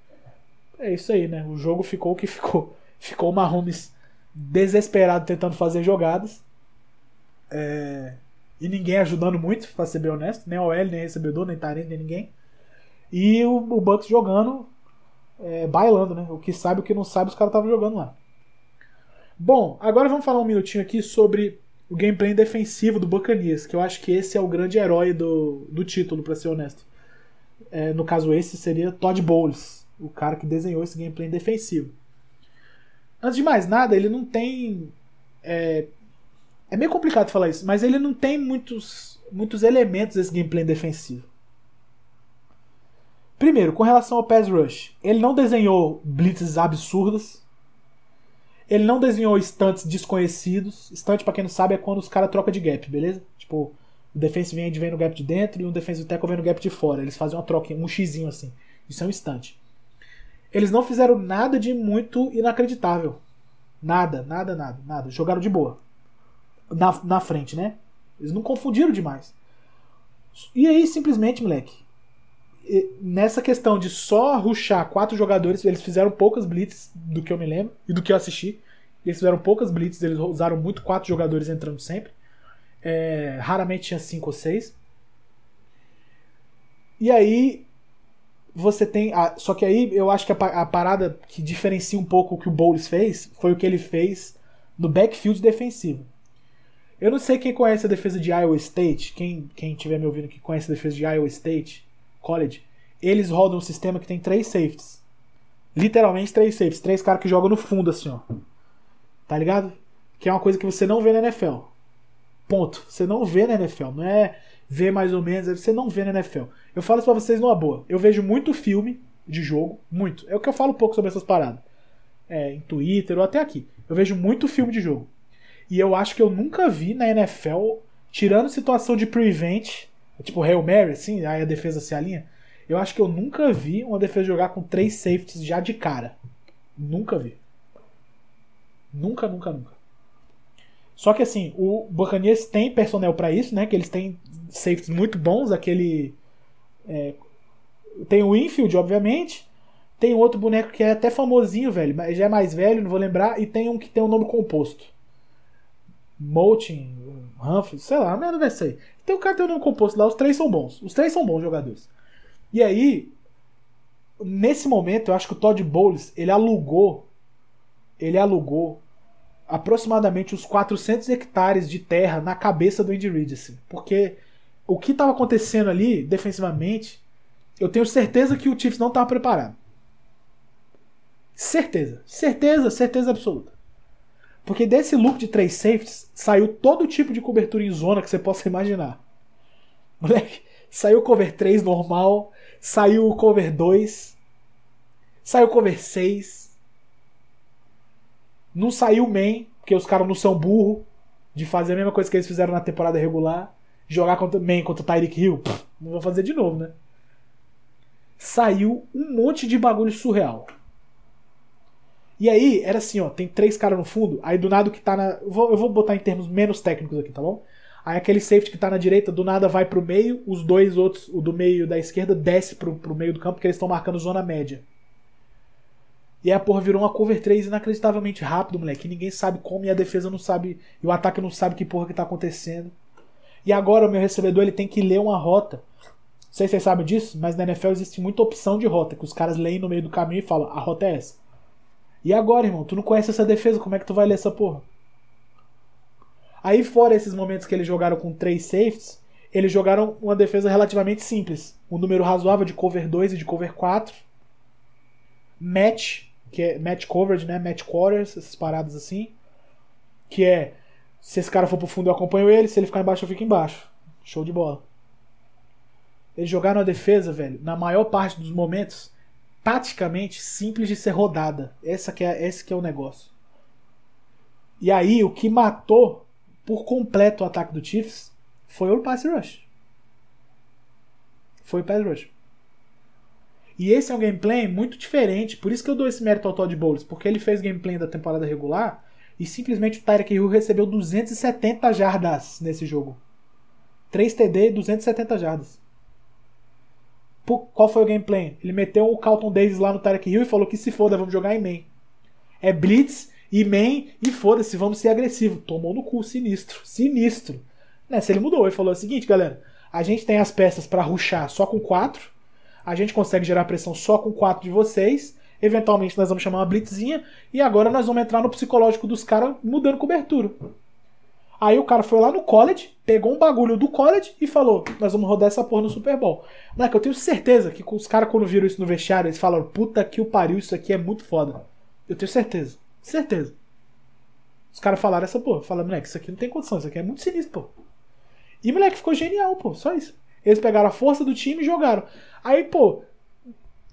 [SPEAKER 2] é isso aí, né? O jogo ficou o que ficou. Ficou o Mahomes desesperado tentando fazer jogadas. É e ninguém ajudando muito, pra ser bem honesto. Nem OL, nem recebedor, nem Tarente, nem ninguém. E o, o Bucks jogando, é, bailando, né? O que sabe, o que não sabe, os caras estavam jogando lá. Bom, agora vamos falar um minutinho aqui sobre o gameplay defensivo do Buccaneers, que eu acho que esse é o grande herói do, do título, para ser honesto. É, no caso, esse seria Todd Bowles, o cara que desenhou esse gameplay defensivo. Antes de mais nada, ele não tem é, É meio complicado falar isso, mas ele não tem muitos, muitos elementos desse gameplay defensivo. Primeiro, com relação ao pass rush, ele não desenhou blitzes absurdas. Ele não desenhou stunts desconhecidos. Stunt, pra quem não sabe, é quando os caras trocam de gap, beleza? Tipo, o defensive end vem no gap de dentro e um defensive tackle vem no gap de fora. Eles fazem uma troca, um xizinho assim. Isso é um stunt. Eles não fizeram nada de muito inacreditável. Nada, nada, nada, nada. Jogaram de boa. Na, na frente, né? Eles não confundiram demais. E aí, simplesmente, moleque, nessa questão de só ruxar quatro jogadores, eles fizeram poucas blitz do que eu me lembro e do que eu assisti. Eles fizeram poucas blitz, eles usaram muito quatro jogadores entrando sempre. É, raramente tinha cinco ou seis. E aí você tem. a- só que aí eu acho que a, a parada que diferencia um pouco o que o Bowles fez foi o que ele fez no backfield defensivo. Eu não sei quem conhece a defesa de Iowa State, quem, quem tiver me ouvindo que conhece a defesa de Iowa State College, eles rodam um sistema que tem três safeties. Literalmente três safeties, três caras que jogam no fundo assim, ó. Tá ligado? Que é uma coisa que você não vê na NFL. Ponto. Você não vê na NFL. Não é ver mais ou menos, é você não vê na NFL. Eu falo isso pra vocês numa boa. Eu vejo muito filme de jogo, muito. É o que eu falo pouco sobre essas paradas. É, em Twitter ou até aqui. Eu vejo muito filme de jogo. E eu acho que eu nunca vi na NFL, tirando situação de prevent, tipo Hail Mary, assim, aí a defesa se alinha. Eu acho que eu nunca vi uma defesa jogar com três safeties já de cara. Nunca vi. Nunca, nunca, nunca. Só que assim, o Buccaneers tem personnel pra isso, né? Que eles têm safeties muito bons, aquele é, tem o Infield, obviamente. Tem outro boneco que é até famosinho, velho, mas já é mais velho, não vou lembrar, e tem um que tem um nome composto. Motin, Humphrey, sei lá, merda vai ser. Tem um cara tem um nome composto lá, os três são bons. Os três são bons jogadores. E aí, nesse momento, eu acho que o Todd Bowles, ele alugou, ele alugou aproximadamente uns 400 hectares de terra na cabeça do Andy Reid, assim, porque o que estava acontecendo ali, defensivamente, eu tenho certeza que o Chiefs não estava preparado. Certeza, certeza, certeza absoluta. Porque desse look de três safeties saiu todo tipo de cobertura em zona que você possa imaginar. Moleque, saiu cover 3 normal, saiu o cover 2, saiu cover 6. Não saiu main, porque os caras não são burro de fazer a mesma coisa que eles fizeram na temporada regular. Jogar contra main contra o Tyreek Hill. Não vou fazer de novo, né? Saiu um monte de bagulho surreal. E aí, era assim, ó, tem três caras no fundo, aí do nada o que tá na. Eu vou, eu vou botar em termos menos técnicos aqui, tá bom? Aí aquele safety que tá na direita, do nada vai pro meio, os dois outros, o do meio e da esquerda, desce pro, pro meio do campo, porque eles estão marcando zona média. E aí a porra virou uma cover 3 inacreditavelmente rápido, moleque. E ninguém sabe como e a defesa não sabe. E o ataque não sabe que porra que tá acontecendo. E agora o meu recebedor ele tem que ler uma rota. Não sei se vocês sabem disso, mas na NFL existe muita opção de rota, que os caras leem no meio do caminho e falam, a rota é essa. E agora, irmão, tu não conhece essa defesa, como é que tu vai ler essa porra? Aí, fora esses momentos que eles jogaram com três safeties, eles jogaram uma defesa relativamente simples. Um número razoável de cover 2 e de cover 4. Match, que é match coverage, né? Match quarters, essas paradas assim. Que é, se esse cara for pro fundo eu acompanho ele, se ele ficar embaixo eu fico embaixo. Show de bola. Eles jogaram a defesa, velho, na maior parte dos momentos, praticamente simples de ser rodada. Essa que é, esse que é o negócio. E aí, o que matou por completo o ataque do Chiefs foi o pass rush. Foi o pass rush. E esse é um gameplay muito diferente, por isso que eu dou esse mérito ao Todd Bowles, porque ele fez gameplay da temporada regular e simplesmente o Tyreek Hill recebeu 270 jardas nesse jogo. 3 TD e 270 jardas. Qual foi o gameplay? Ele meteu o Carlton Davis lá no Tyreek Hill e falou que se foda, vamos jogar em main. É blitz e main e foda-se, vamos ser agressivo. Tomou no cu, sinistro, sinistro. Nessa ele mudou, ele falou o seguinte, galera, a gente tem as peças pra ruxar só com 4, a gente consegue gerar pressão só com 4 de vocês, eventualmente nós vamos chamar uma blitzinha e agora nós vamos entrar no psicológico dos caras mudando cobertura. Aí o cara foi lá no college, pegou um bagulho do college e falou: Nós vamos rodar essa porra no Super Bowl. Moleque, eu tenho certeza que os caras, quando viram isso no vestiário, eles falaram: Puta que o pariu, isso aqui é muito foda. Eu tenho certeza. Certeza. Os caras falaram essa porra. Falaram, moleque, isso aqui não tem condição, isso aqui é muito sinistro, pô. E moleque ficou genial, pô. Só isso. Eles pegaram a força do time e jogaram. Aí, pô,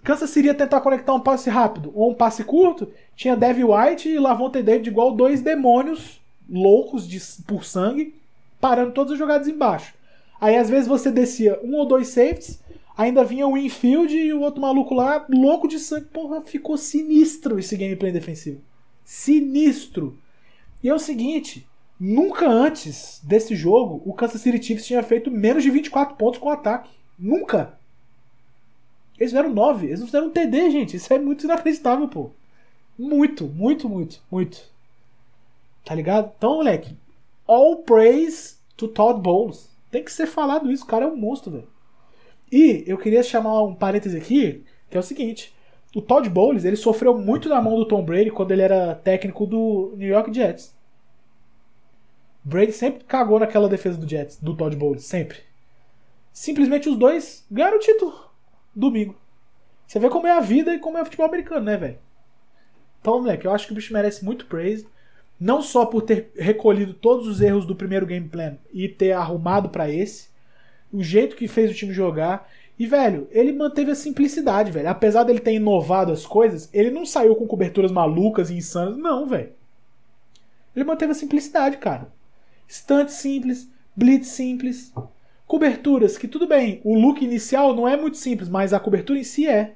[SPEAKER 2] Kansas City ia tentar conectar um passe rápido ou um passe curto. Tinha Devin White e Lavonte David igual dois demônios loucos de, por sangue, parando todas as jogadas embaixo. Aí às vezes você descia um ou dois safeties, ainda vinha o infield e o outro maluco lá, louco de sangue. Porra, ficou sinistro esse gameplay defensivo. Sinistro. E é o seguinte, nunca antes desse jogo o Kansas City Chiefs tinha feito menos de 24 pontos com ataque. Nunca. Eles fizeram 9. Eles não fizeram um TD, gente. Isso é muito inacreditável, pô. Muito, muito, muito, muito. Tá ligado? Então, moleque, all praise to Todd Bowles. Tem que ser falado isso. O cara é um monstro, velho. E eu queria chamar um parêntese aqui, que é o seguinte. O Todd Bowles, ele sofreu muito na mão do Tom Brady quando ele era técnico do New York Jets. Brady sempre cagou naquela defesa do Jets, do Todd Bowles, sempre. Simplesmente os dois ganharam o título domingo. Você vê como é a vida e como é o futebol americano, né, velho? Então, moleque, eu acho que o bicho merece muito praise. Não só por ter recolhido todos os erros do primeiro game plan e ter arrumado para esse, o jeito que fez o time jogar. E, velho, ele manteve a simplicidade, velho. Apesar dele ter inovado as coisas, ele não saiu com coberturas malucas e insanas. Não, velho. Ele manteve a simplicidade, cara. Stunt simples, blitz simples, coberturas que tudo bem, o look inicial não é muito simples, mas a cobertura em si é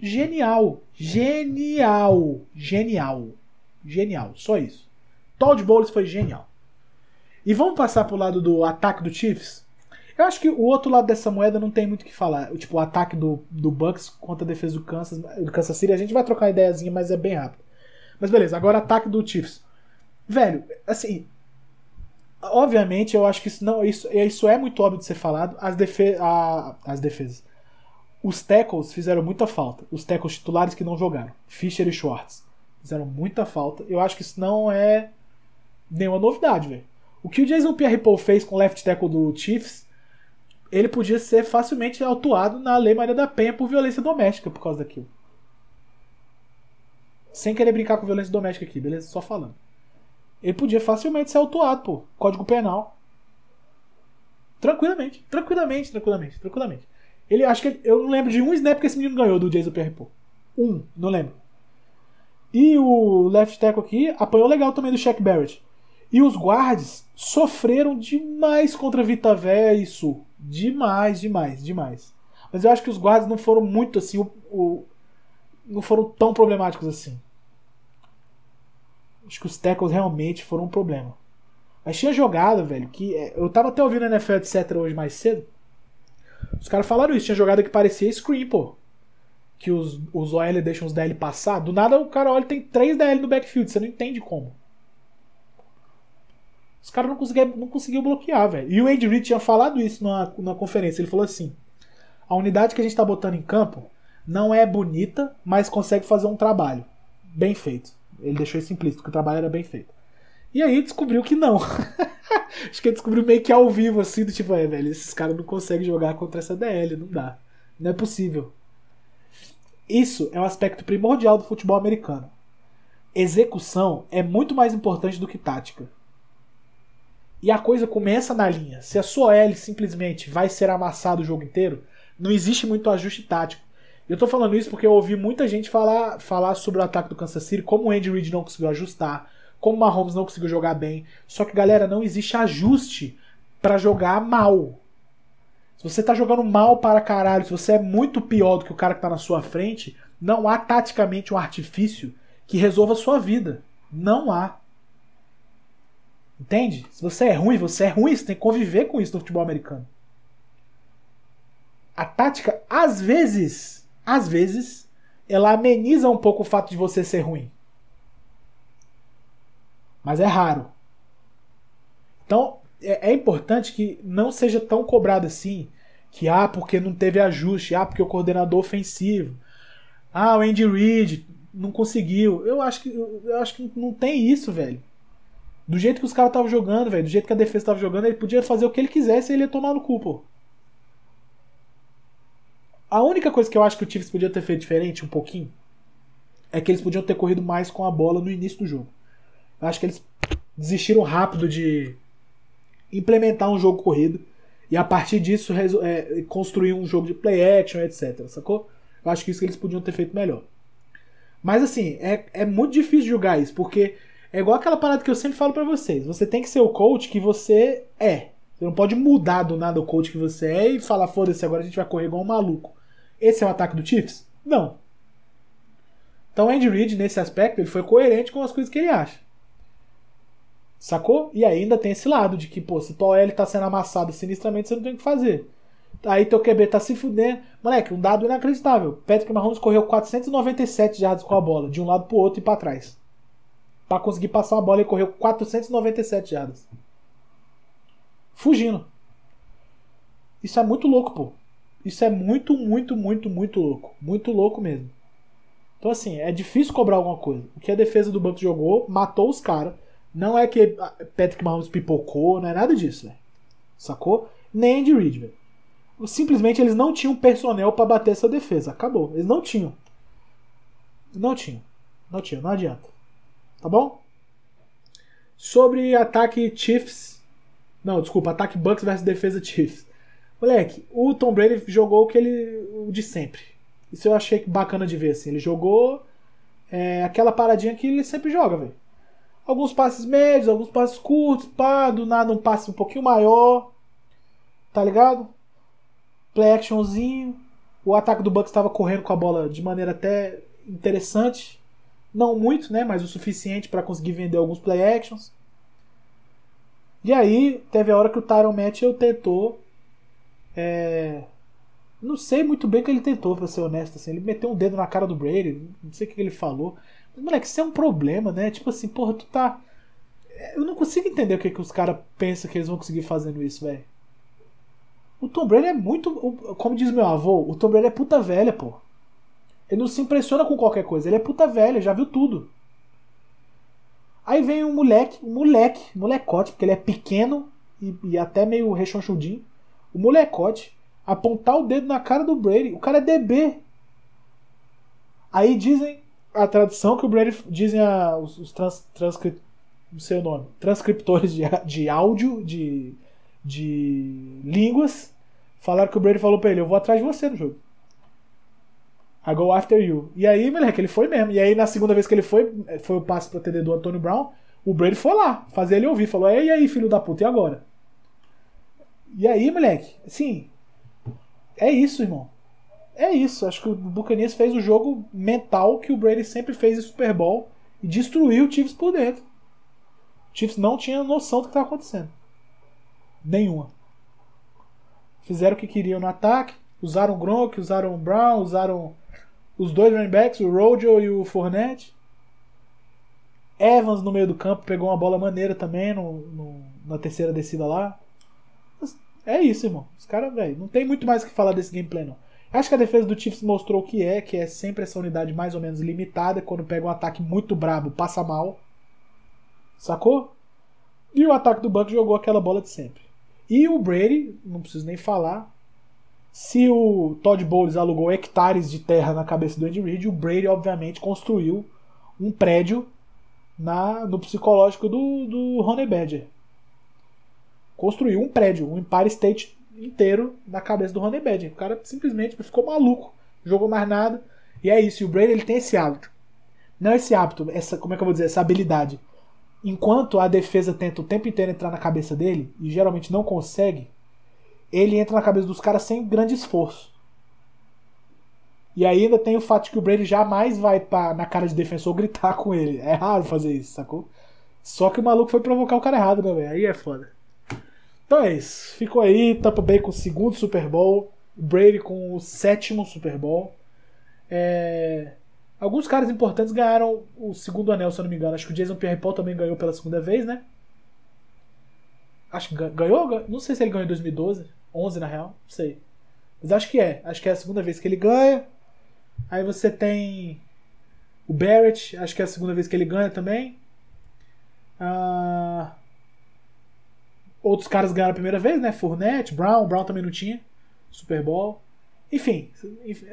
[SPEAKER 2] genial, genial, genial, genial, só isso. Todd Bowles foi genial. E vamos passar pro lado do ataque do Chiefs. Eu acho que o outro lado dessa moeda não tem muito o que falar. Tipo, o ataque do, do Bucks contra a defesa do Kansas, do Kansas City. A gente vai trocar ideiazinha, mas é bem rápido. Mas beleza, agora ataque do Chiefs. Velho, assim, obviamente eu acho que isso não isso, isso é muito óbvio de ser falado as, defe a, as defesas os tackles fizeram muita falta os tackles titulares que não jogaram Fischer e Schwartz fizeram muita falta eu acho que isso não é nenhuma novidade velho o que o Jason Pierre-Paul fez com o left tackle do Chiefs ele podia ser facilmente autuado na Lei Maria da Penha por violência doméstica por causa daquilo sem querer brincar com violência doméstica aqui beleza só falando ele podia facilmente ser autuado, pô. Código Penal. Tranquilamente, tranquilamente, tranquilamente, tranquilamente. Ele acho que eu não lembro de um snap que esse menino ganhou do Jason Pierre Um, não lembro. E o left tackle aqui apanhou legal também do Shaq Barrett. E os guards sofreram demais contra Vita Véia e Sul. Demais, demais, demais. Mas eu acho que os guards não foram muito assim, o, o, não foram tão problemáticos assim. Acho que os tackles realmente foram um problema. Mas tinha jogada, velho, que. é, Eu tava até ouvindo a NFL, etc. hoje mais cedo. Os caras falaram isso, tinha jogada que parecia screen, pô. Que os, os OL deixam os DL passar. Do nada o cara olha tem 3 DL no backfield, você não entende como. Os caras não conseguiam, não conseguiam bloquear, velho. E o Andy Reid tinha falado isso na, na conferência. Ele falou assim: a unidade que a gente tá botando em campo não é bonita, mas consegue fazer um trabalho bem feito. Ele deixou isso implícito, que o trabalho era bem feito. E aí descobriu que não. Acho que ele descobriu meio que ao vivo, assim, do tipo, é, velho, esses caras não conseguem jogar contra essa DL, não dá. Não é possível. Isso é um aspecto primordial do futebol americano. Execução é muito mais importante do que tática. E a coisa começa na linha. Se a sua L simplesmente vai ser amassada o jogo inteiro, não existe muito ajuste tático. Eu tô falando isso porque eu ouvi muita gente falar, falar sobre o ataque do Kansas City, como o Andy Reid não conseguiu ajustar, como o Mahomes não conseguiu jogar bem. Só que, galera, não existe ajuste para jogar mal. Se você tá jogando mal para caralho, se você é muito pior do que o cara que tá na sua frente, não há taticamente um artifício que resolva a sua vida. Não há. Entende? Se você é ruim, você é ruim, você tem que conviver com isso no futebol americano. A tática, às vezes, às vezes, ela ameniza um pouco o fato de você ser ruim. Mas é raro. Então, é, é importante que não seja tão cobrado assim. Que, ah, porque não teve ajuste. Ah, porque o coordenador ofensivo. Ah, o Andy Reid não conseguiu. Eu acho que, eu acho que não tem isso, velho. Do jeito que os caras estavam jogando, velho, do jeito que a defesa estava jogando, ele podia fazer o que ele quisesse e ele ia tomar no cu, pô. A única coisa que eu acho que o Chiefs podia ter feito diferente, um pouquinho, é que eles podiam ter corrido mais com a bola no início do jogo. Eu acho que eles desistiram rápido de implementar um jogo corrido e a partir disso é, construir um jogo de play action, etc. Sacou? Eu acho que isso que eles podiam ter feito melhor. Mas assim, é, é muito difícil julgar isso, porque é igual aquela parada que eu sempre falo pra vocês. Você tem que ser o coach que você é. Você não pode mudar do nada o coach que você é e falar, foda-se, agora a gente vai correr igual um maluco. Esse é o ataque do Chiefs? Não. Então Andy Reid, nesse aspecto, ele foi coerente com as coisas que ele acha. Sacou? E ainda tem esse lado de que, pô, se tua OL tá sendo amassada sinistramente, você não tem o que fazer. Aí teu QB tá se fudendo. Moleque, um dado inacreditável. Patrick Mahomes correu 497 jardas com a bola, de um lado pro outro e pra trás. Pra conseguir passar a bola, ele correu 497 jardas. Fugindo. Isso é muito louco, pô. Isso é muito, muito, muito, muito louco. Muito louco mesmo. Então, assim, é difícil cobrar alguma coisa. O que a defesa do Bucks jogou, matou os caras. Não é que Patrick Mahomes pipocou, não é nada disso, velho. Sacou? Nem Andy Reid, velho. Simplesmente eles não tinham personnel pra bater essa defesa. Acabou. Eles não tinham. Não tinham. Não tinham, não adianta. Tá bom? Sobre ataque Chiefs. Não, desculpa, ataque Bucks versus defesa Chiefs. Moleque, o Tom Brady jogou o que ele. o de sempre. Isso eu achei bacana de ver, assim. Ele jogou é, aquela paradinha que ele sempre joga, velho. Alguns passes médios, alguns passes curtos, pá, do nada um passe um pouquinho maior. Tá ligado? Play actionzinho. O ataque do Bucks estava correndo com a bola de maneira até interessante. Não muito, né? Mas o suficiente para conseguir vender alguns play actions. E aí, teve a hora que o Tyron Matthew tentou. É... Não sei muito bem o que ele tentou, pra ser honesto. Assim. Ele meteu um dedo na cara do Brady. Não sei o que ele falou. Moleque, isso é um problema, né? Tipo assim, porra, tu tá. Eu não consigo entender o que, que os caras pensam que eles vão conseguir fazendo isso, velho. O Tom Brady é muito. Como diz meu avô, o Tom Brady é puta velha, pô. Ele não se impressiona com qualquer coisa. Ele é puta velha, já viu tudo. Aí vem um moleque, um moleque, molecote, porque ele é pequeno e, e até meio rechonchudinho. O molecote apontar o dedo na cara do Brady. O cara é DB. Aí dizem a tradução que o Brady. Dizem a, os, os trans, transcri, não sei o nome. Transcriptores de, de áudio, de, de línguas. Falaram que o Brady falou pra ele: Eu vou atrás de você no jogo. I go after you. E aí, moleque, ele foi mesmo. E aí, na segunda vez que ele foi, foi o passe pro TD do Antônio Brown. O Brady foi lá, fazer ele ouvir. Falou: E aí, filho da puta, e agora? E aí, moleque, assim. É isso, irmão. É isso. Acho que o Buccaneers fez o jogo mental que o Brady sempre fez em Super Bowl e destruiu o Chiefs por dentro. O Chiefs não tinha noção do que estava acontecendo. Nenhuma. Fizeram o que queriam no ataque. Usaram o Gronk, usaram o Brown, usaram os dois running backs, o Rojo e o Fournette. Evans no meio do campo pegou uma bola maneira também no, no- na terceira descida lá. É isso, irmão. Os caras, velho, não tem muito mais o que falar desse gameplay, não. Acho que a defesa do Chiefs mostrou o que é, que é sempre essa unidade mais ou menos limitada. Quando pega um ataque muito brabo, passa mal. Sacou? E o ataque do Bucks jogou aquela bola de sempre. E o Brady, não preciso nem falar. Se o Todd Bowles alugou hectares de terra na cabeça do Andy Reid, o Brady, obviamente, construiu um prédio na, no psicológico do, do Honey Badger. Construiu um prédio, um Empire State inteiro na cabeça do Honey Badger. O cara simplesmente ficou maluco, jogou mais nada. E é isso. E o Brady ele tem esse hábito. Não esse hábito, essa, como é que eu vou dizer, essa habilidade. Enquanto a defesa tenta o tempo inteiro entrar na cabeça dele, e geralmente não consegue, ele entra na cabeça dos caras sem grande esforço. E aí ainda tem o fato de que o Brady jamais vai pra, na cara de defensor gritar com ele. É raro fazer isso, sacou? Só que o maluco foi provocar o cara errado, né, velho? Aí é foda. Então é isso. Ficou aí Tampa Bay com o segundo Super Bowl, Brady com o sétimo Super Bowl. É, Alguns caras importantes ganharam o segundo anel, se eu não me engano. Acho que o Jason Pierre-Paul também ganhou pela segunda vez, né? Acho que ga- ganhou, ga- não sei se ele ganhou em 2012, 11 na real, não sei. Mas acho que é, acho que é a segunda vez que ele ganha. Aí você tem o Barrett, acho que é a segunda vez que ele ganha também. Ah, Outros caras ganharam a primeira vez, né? Fournette, Brown, Brown também não tinha. Super Bowl. Enfim,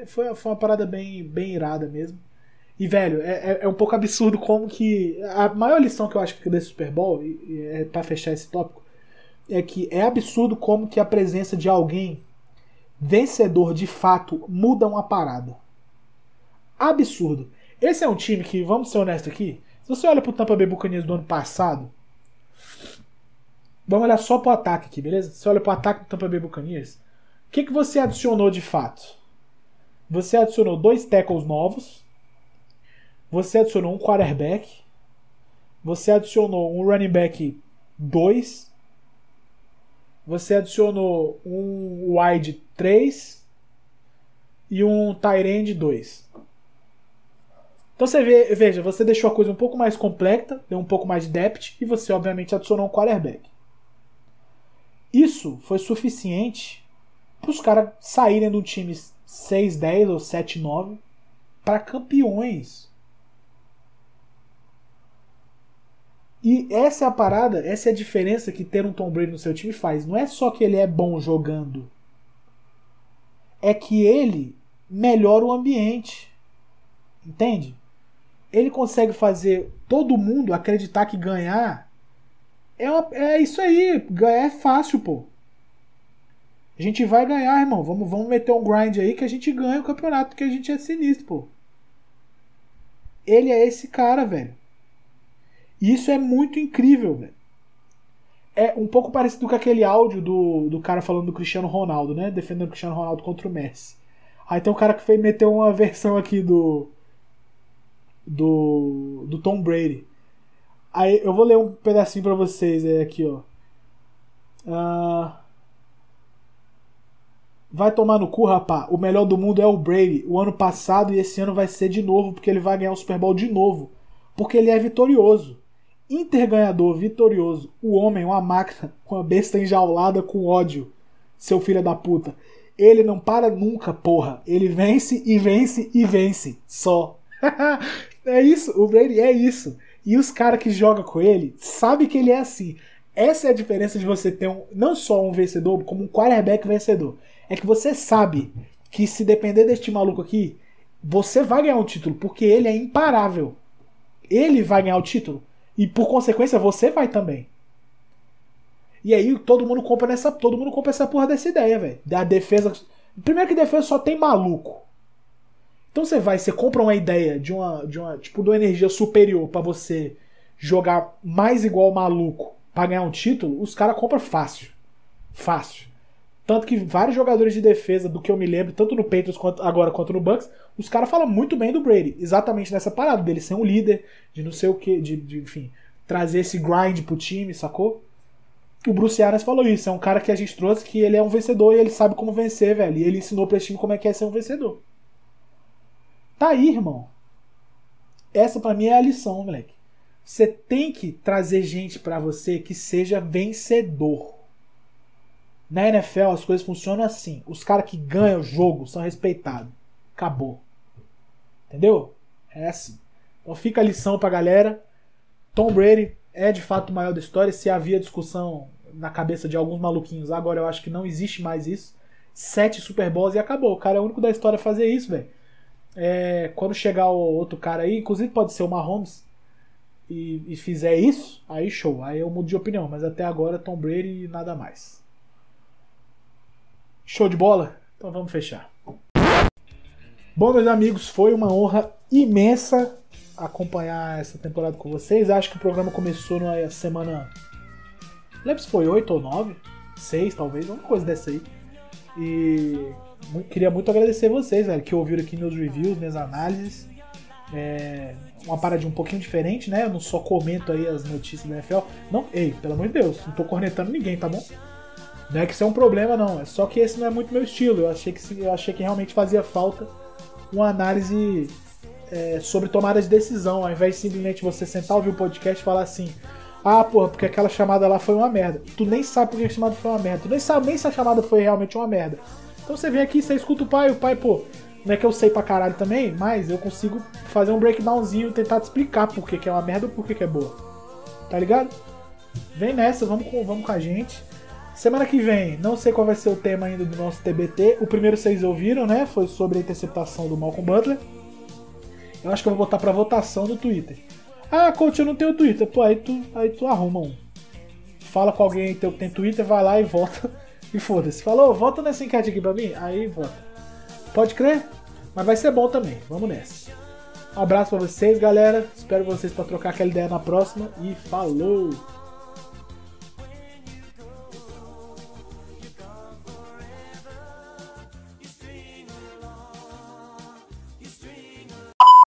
[SPEAKER 2] foi, foi uma parada bem, bem irada mesmo. E, velho, é, é- é um pouco absurdo como que. A maior lição que eu acho que desse Super Bowl, e, e é pra fechar esse tópico, é que é absurdo como que a presença de alguém vencedor de fato muda uma parada. Absurdo. Esse é um time que, vamos ser honestos aqui, se você olha pro Tampa Bay Buccaneers do ano passado, vamos olhar só pro ataque aqui, beleza? Você olha pro ataque do Tampa Bay Buccaneers, o que, que você adicionou de fato? Você adicionou dois tackles novos, você adicionou um quarterback, você adicionou um running back 2, você adicionou um wide 3 e um tight end 2. Então você vê, veja, você deixou a coisa um pouco mais completa, deu um pouco mais de depth e você obviamente adicionou um quarterback. Isso foi suficiente para os caras saírem do time 6-10 ou 7-9 para campeões. E essa é a parada, essa é a diferença que ter um Tom Brady no seu time faz. Não é só que ele é bom jogando, é que ele melhora o ambiente. Entende? Ele consegue fazer todo mundo acreditar que ganhar é, é isso aí. Ganhar é fácil, pô. A gente vai ganhar, irmão. Vamos, vamos meter um grind aí que a gente ganha o campeonato, porque a gente é sinistro, pô. Ele é esse cara, velho. E isso é muito incrível, velho. É um pouco parecido com aquele áudio do, do cara falando do Cristiano Ronaldo, né? Defendendo o Cristiano Ronaldo contra o Messi. Aí tem um cara que fez meteu uma versão aqui do. Do. Do Tom Brady. Aí eu vou ler um pedacinho pra vocês aí aqui, ó. Ah, Vai tomar no cu, rapá. O melhor do mundo é o Brady. O ano passado e esse ano vai ser de novo, porque ele vai ganhar o Super Bowl de novo. Porque ele é vitorioso. Interganhador, vitorioso. O homem, uma máquina, com a besta enjaulada com ódio. Seu filho da puta. Ele não para nunca, porra. Ele vence e vence e vence. Só. é isso, o Brady é isso. E os caras que jogam com ele sabem que ele é assim. Essa é a diferença de você ter um, não só um vencedor, como um quarterback vencedor. É que você sabe que se depender deste maluco aqui, você vai ganhar um título, porque ele é imparável. Ele vai ganhar o título. E por consequência, você vai também. E aí todo mundo compra nessa. Todo mundo compra essa porra dessa ideia, velho. Da defesa. Primeiro que defesa só tem maluco. Então você vai, você compra uma ideia de uma. De uma tipo, de uma energia superior pra você jogar mais igual maluco pra ganhar um título, os caras compram fácil. Fácil. Tanto que vários jogadores de defesa, do que eu me lembro, tanto no Patriots quanto agora quanto no Bucks, os caras falam muito bem do Brady. Exatamente nessa parada dele ser um líder, de não sei o que, de, de, enfim, trazer esse grind pro time, sacou? O Bruce Arians falou isso, é um cara que a gente trouxe que ele é um vencedor e ele sabe como vencer, velho. E ele ensinou pra esse time como é que é ser um vencedor. Tá aí, irmão. Essa pra mim é a lição, moleque. Você tem que trazer gente pra você que seja vencedor. Na NFL as coisas funcionam assim. Os caras que ganham o jogo são respeitados. Acabou. Entendeu? É assim. Então fica a lição pra galera. Tom Brady é de fato o maior da história. Se havia discussão na cabeça de alguns maluquinhos, agora eu acho que não existe mais isso. Sete Super Bowls e acabou. O cara é o único da história a fazer isso, velho. É, quando chegar o outro cara aí, inclusive pode ser o Mahomes, e, e fizer isso, aí show. Aí eu mudo de opinião. Mas até agora, Tom Brady e nada mais. Show de bola? Então vamos fechar. Bom, meus amigos, foi uma honra imensa acompanhar essa temporada com vocês. Acho que o programa começou na semana. Não lembro se foi 8 ou 9, 6 talvez, uma coisa dessa aí. E queria muito agradecer vocês, velho, que ouviram aqui meus reviews, minhas análises. É uma parada um pouquinho diferente, né? Eu não só comento aí as notícias da NFL. Não, ei, pelo amor de Deus, não tô cornetando ninguém, tá bom? Não é que isso é um problema, não. É só que esse não é muito meu estilo. Eu achei que, eu achei que realmente fazia falta uma análise é, sobre tomada de decisão, ao invés de simplesmente você sentar, ouvir o podcast e falar assim: Ah, porra, porque aquela chamada lá foi uma merda. Tu nem sabe porque a chamada foi uma merda. Tu nem sabe nem se a chamada foi realmente uma merda. Então você vem aqui, você escuta o pai, o pai, pô, não é que eu sei pra caralho também, mas eu consigo fazer um breakdownzinho tentar te explicar por que, que é uma merda ou por que, que é boa. Tá ligado? Vem nessa, vamos com, vamos com a gente. Semana que vem, não sei qual vai ser o tema ainda do nosso TBT. O primeiro vocês ouviram, né? Foi sobre a interceptação do Malcolm Butler. Eu acho que eu vou botar pra votação no Twitter. Ah, coach, eu não tenho Twitter. Pô, aí tu, aí tu arruma um. Fala com alguém teu que tem Twitter, vai lá e vota. E foda-se. Falou, vota nessa enquete aqui pra mim? Aí vota. Pode crer? Mas vai ser bom também. Vamos nessa. Um abraço pra vocês, galera. Espero vocês pra trocar aquela ideia na próxima. E falou!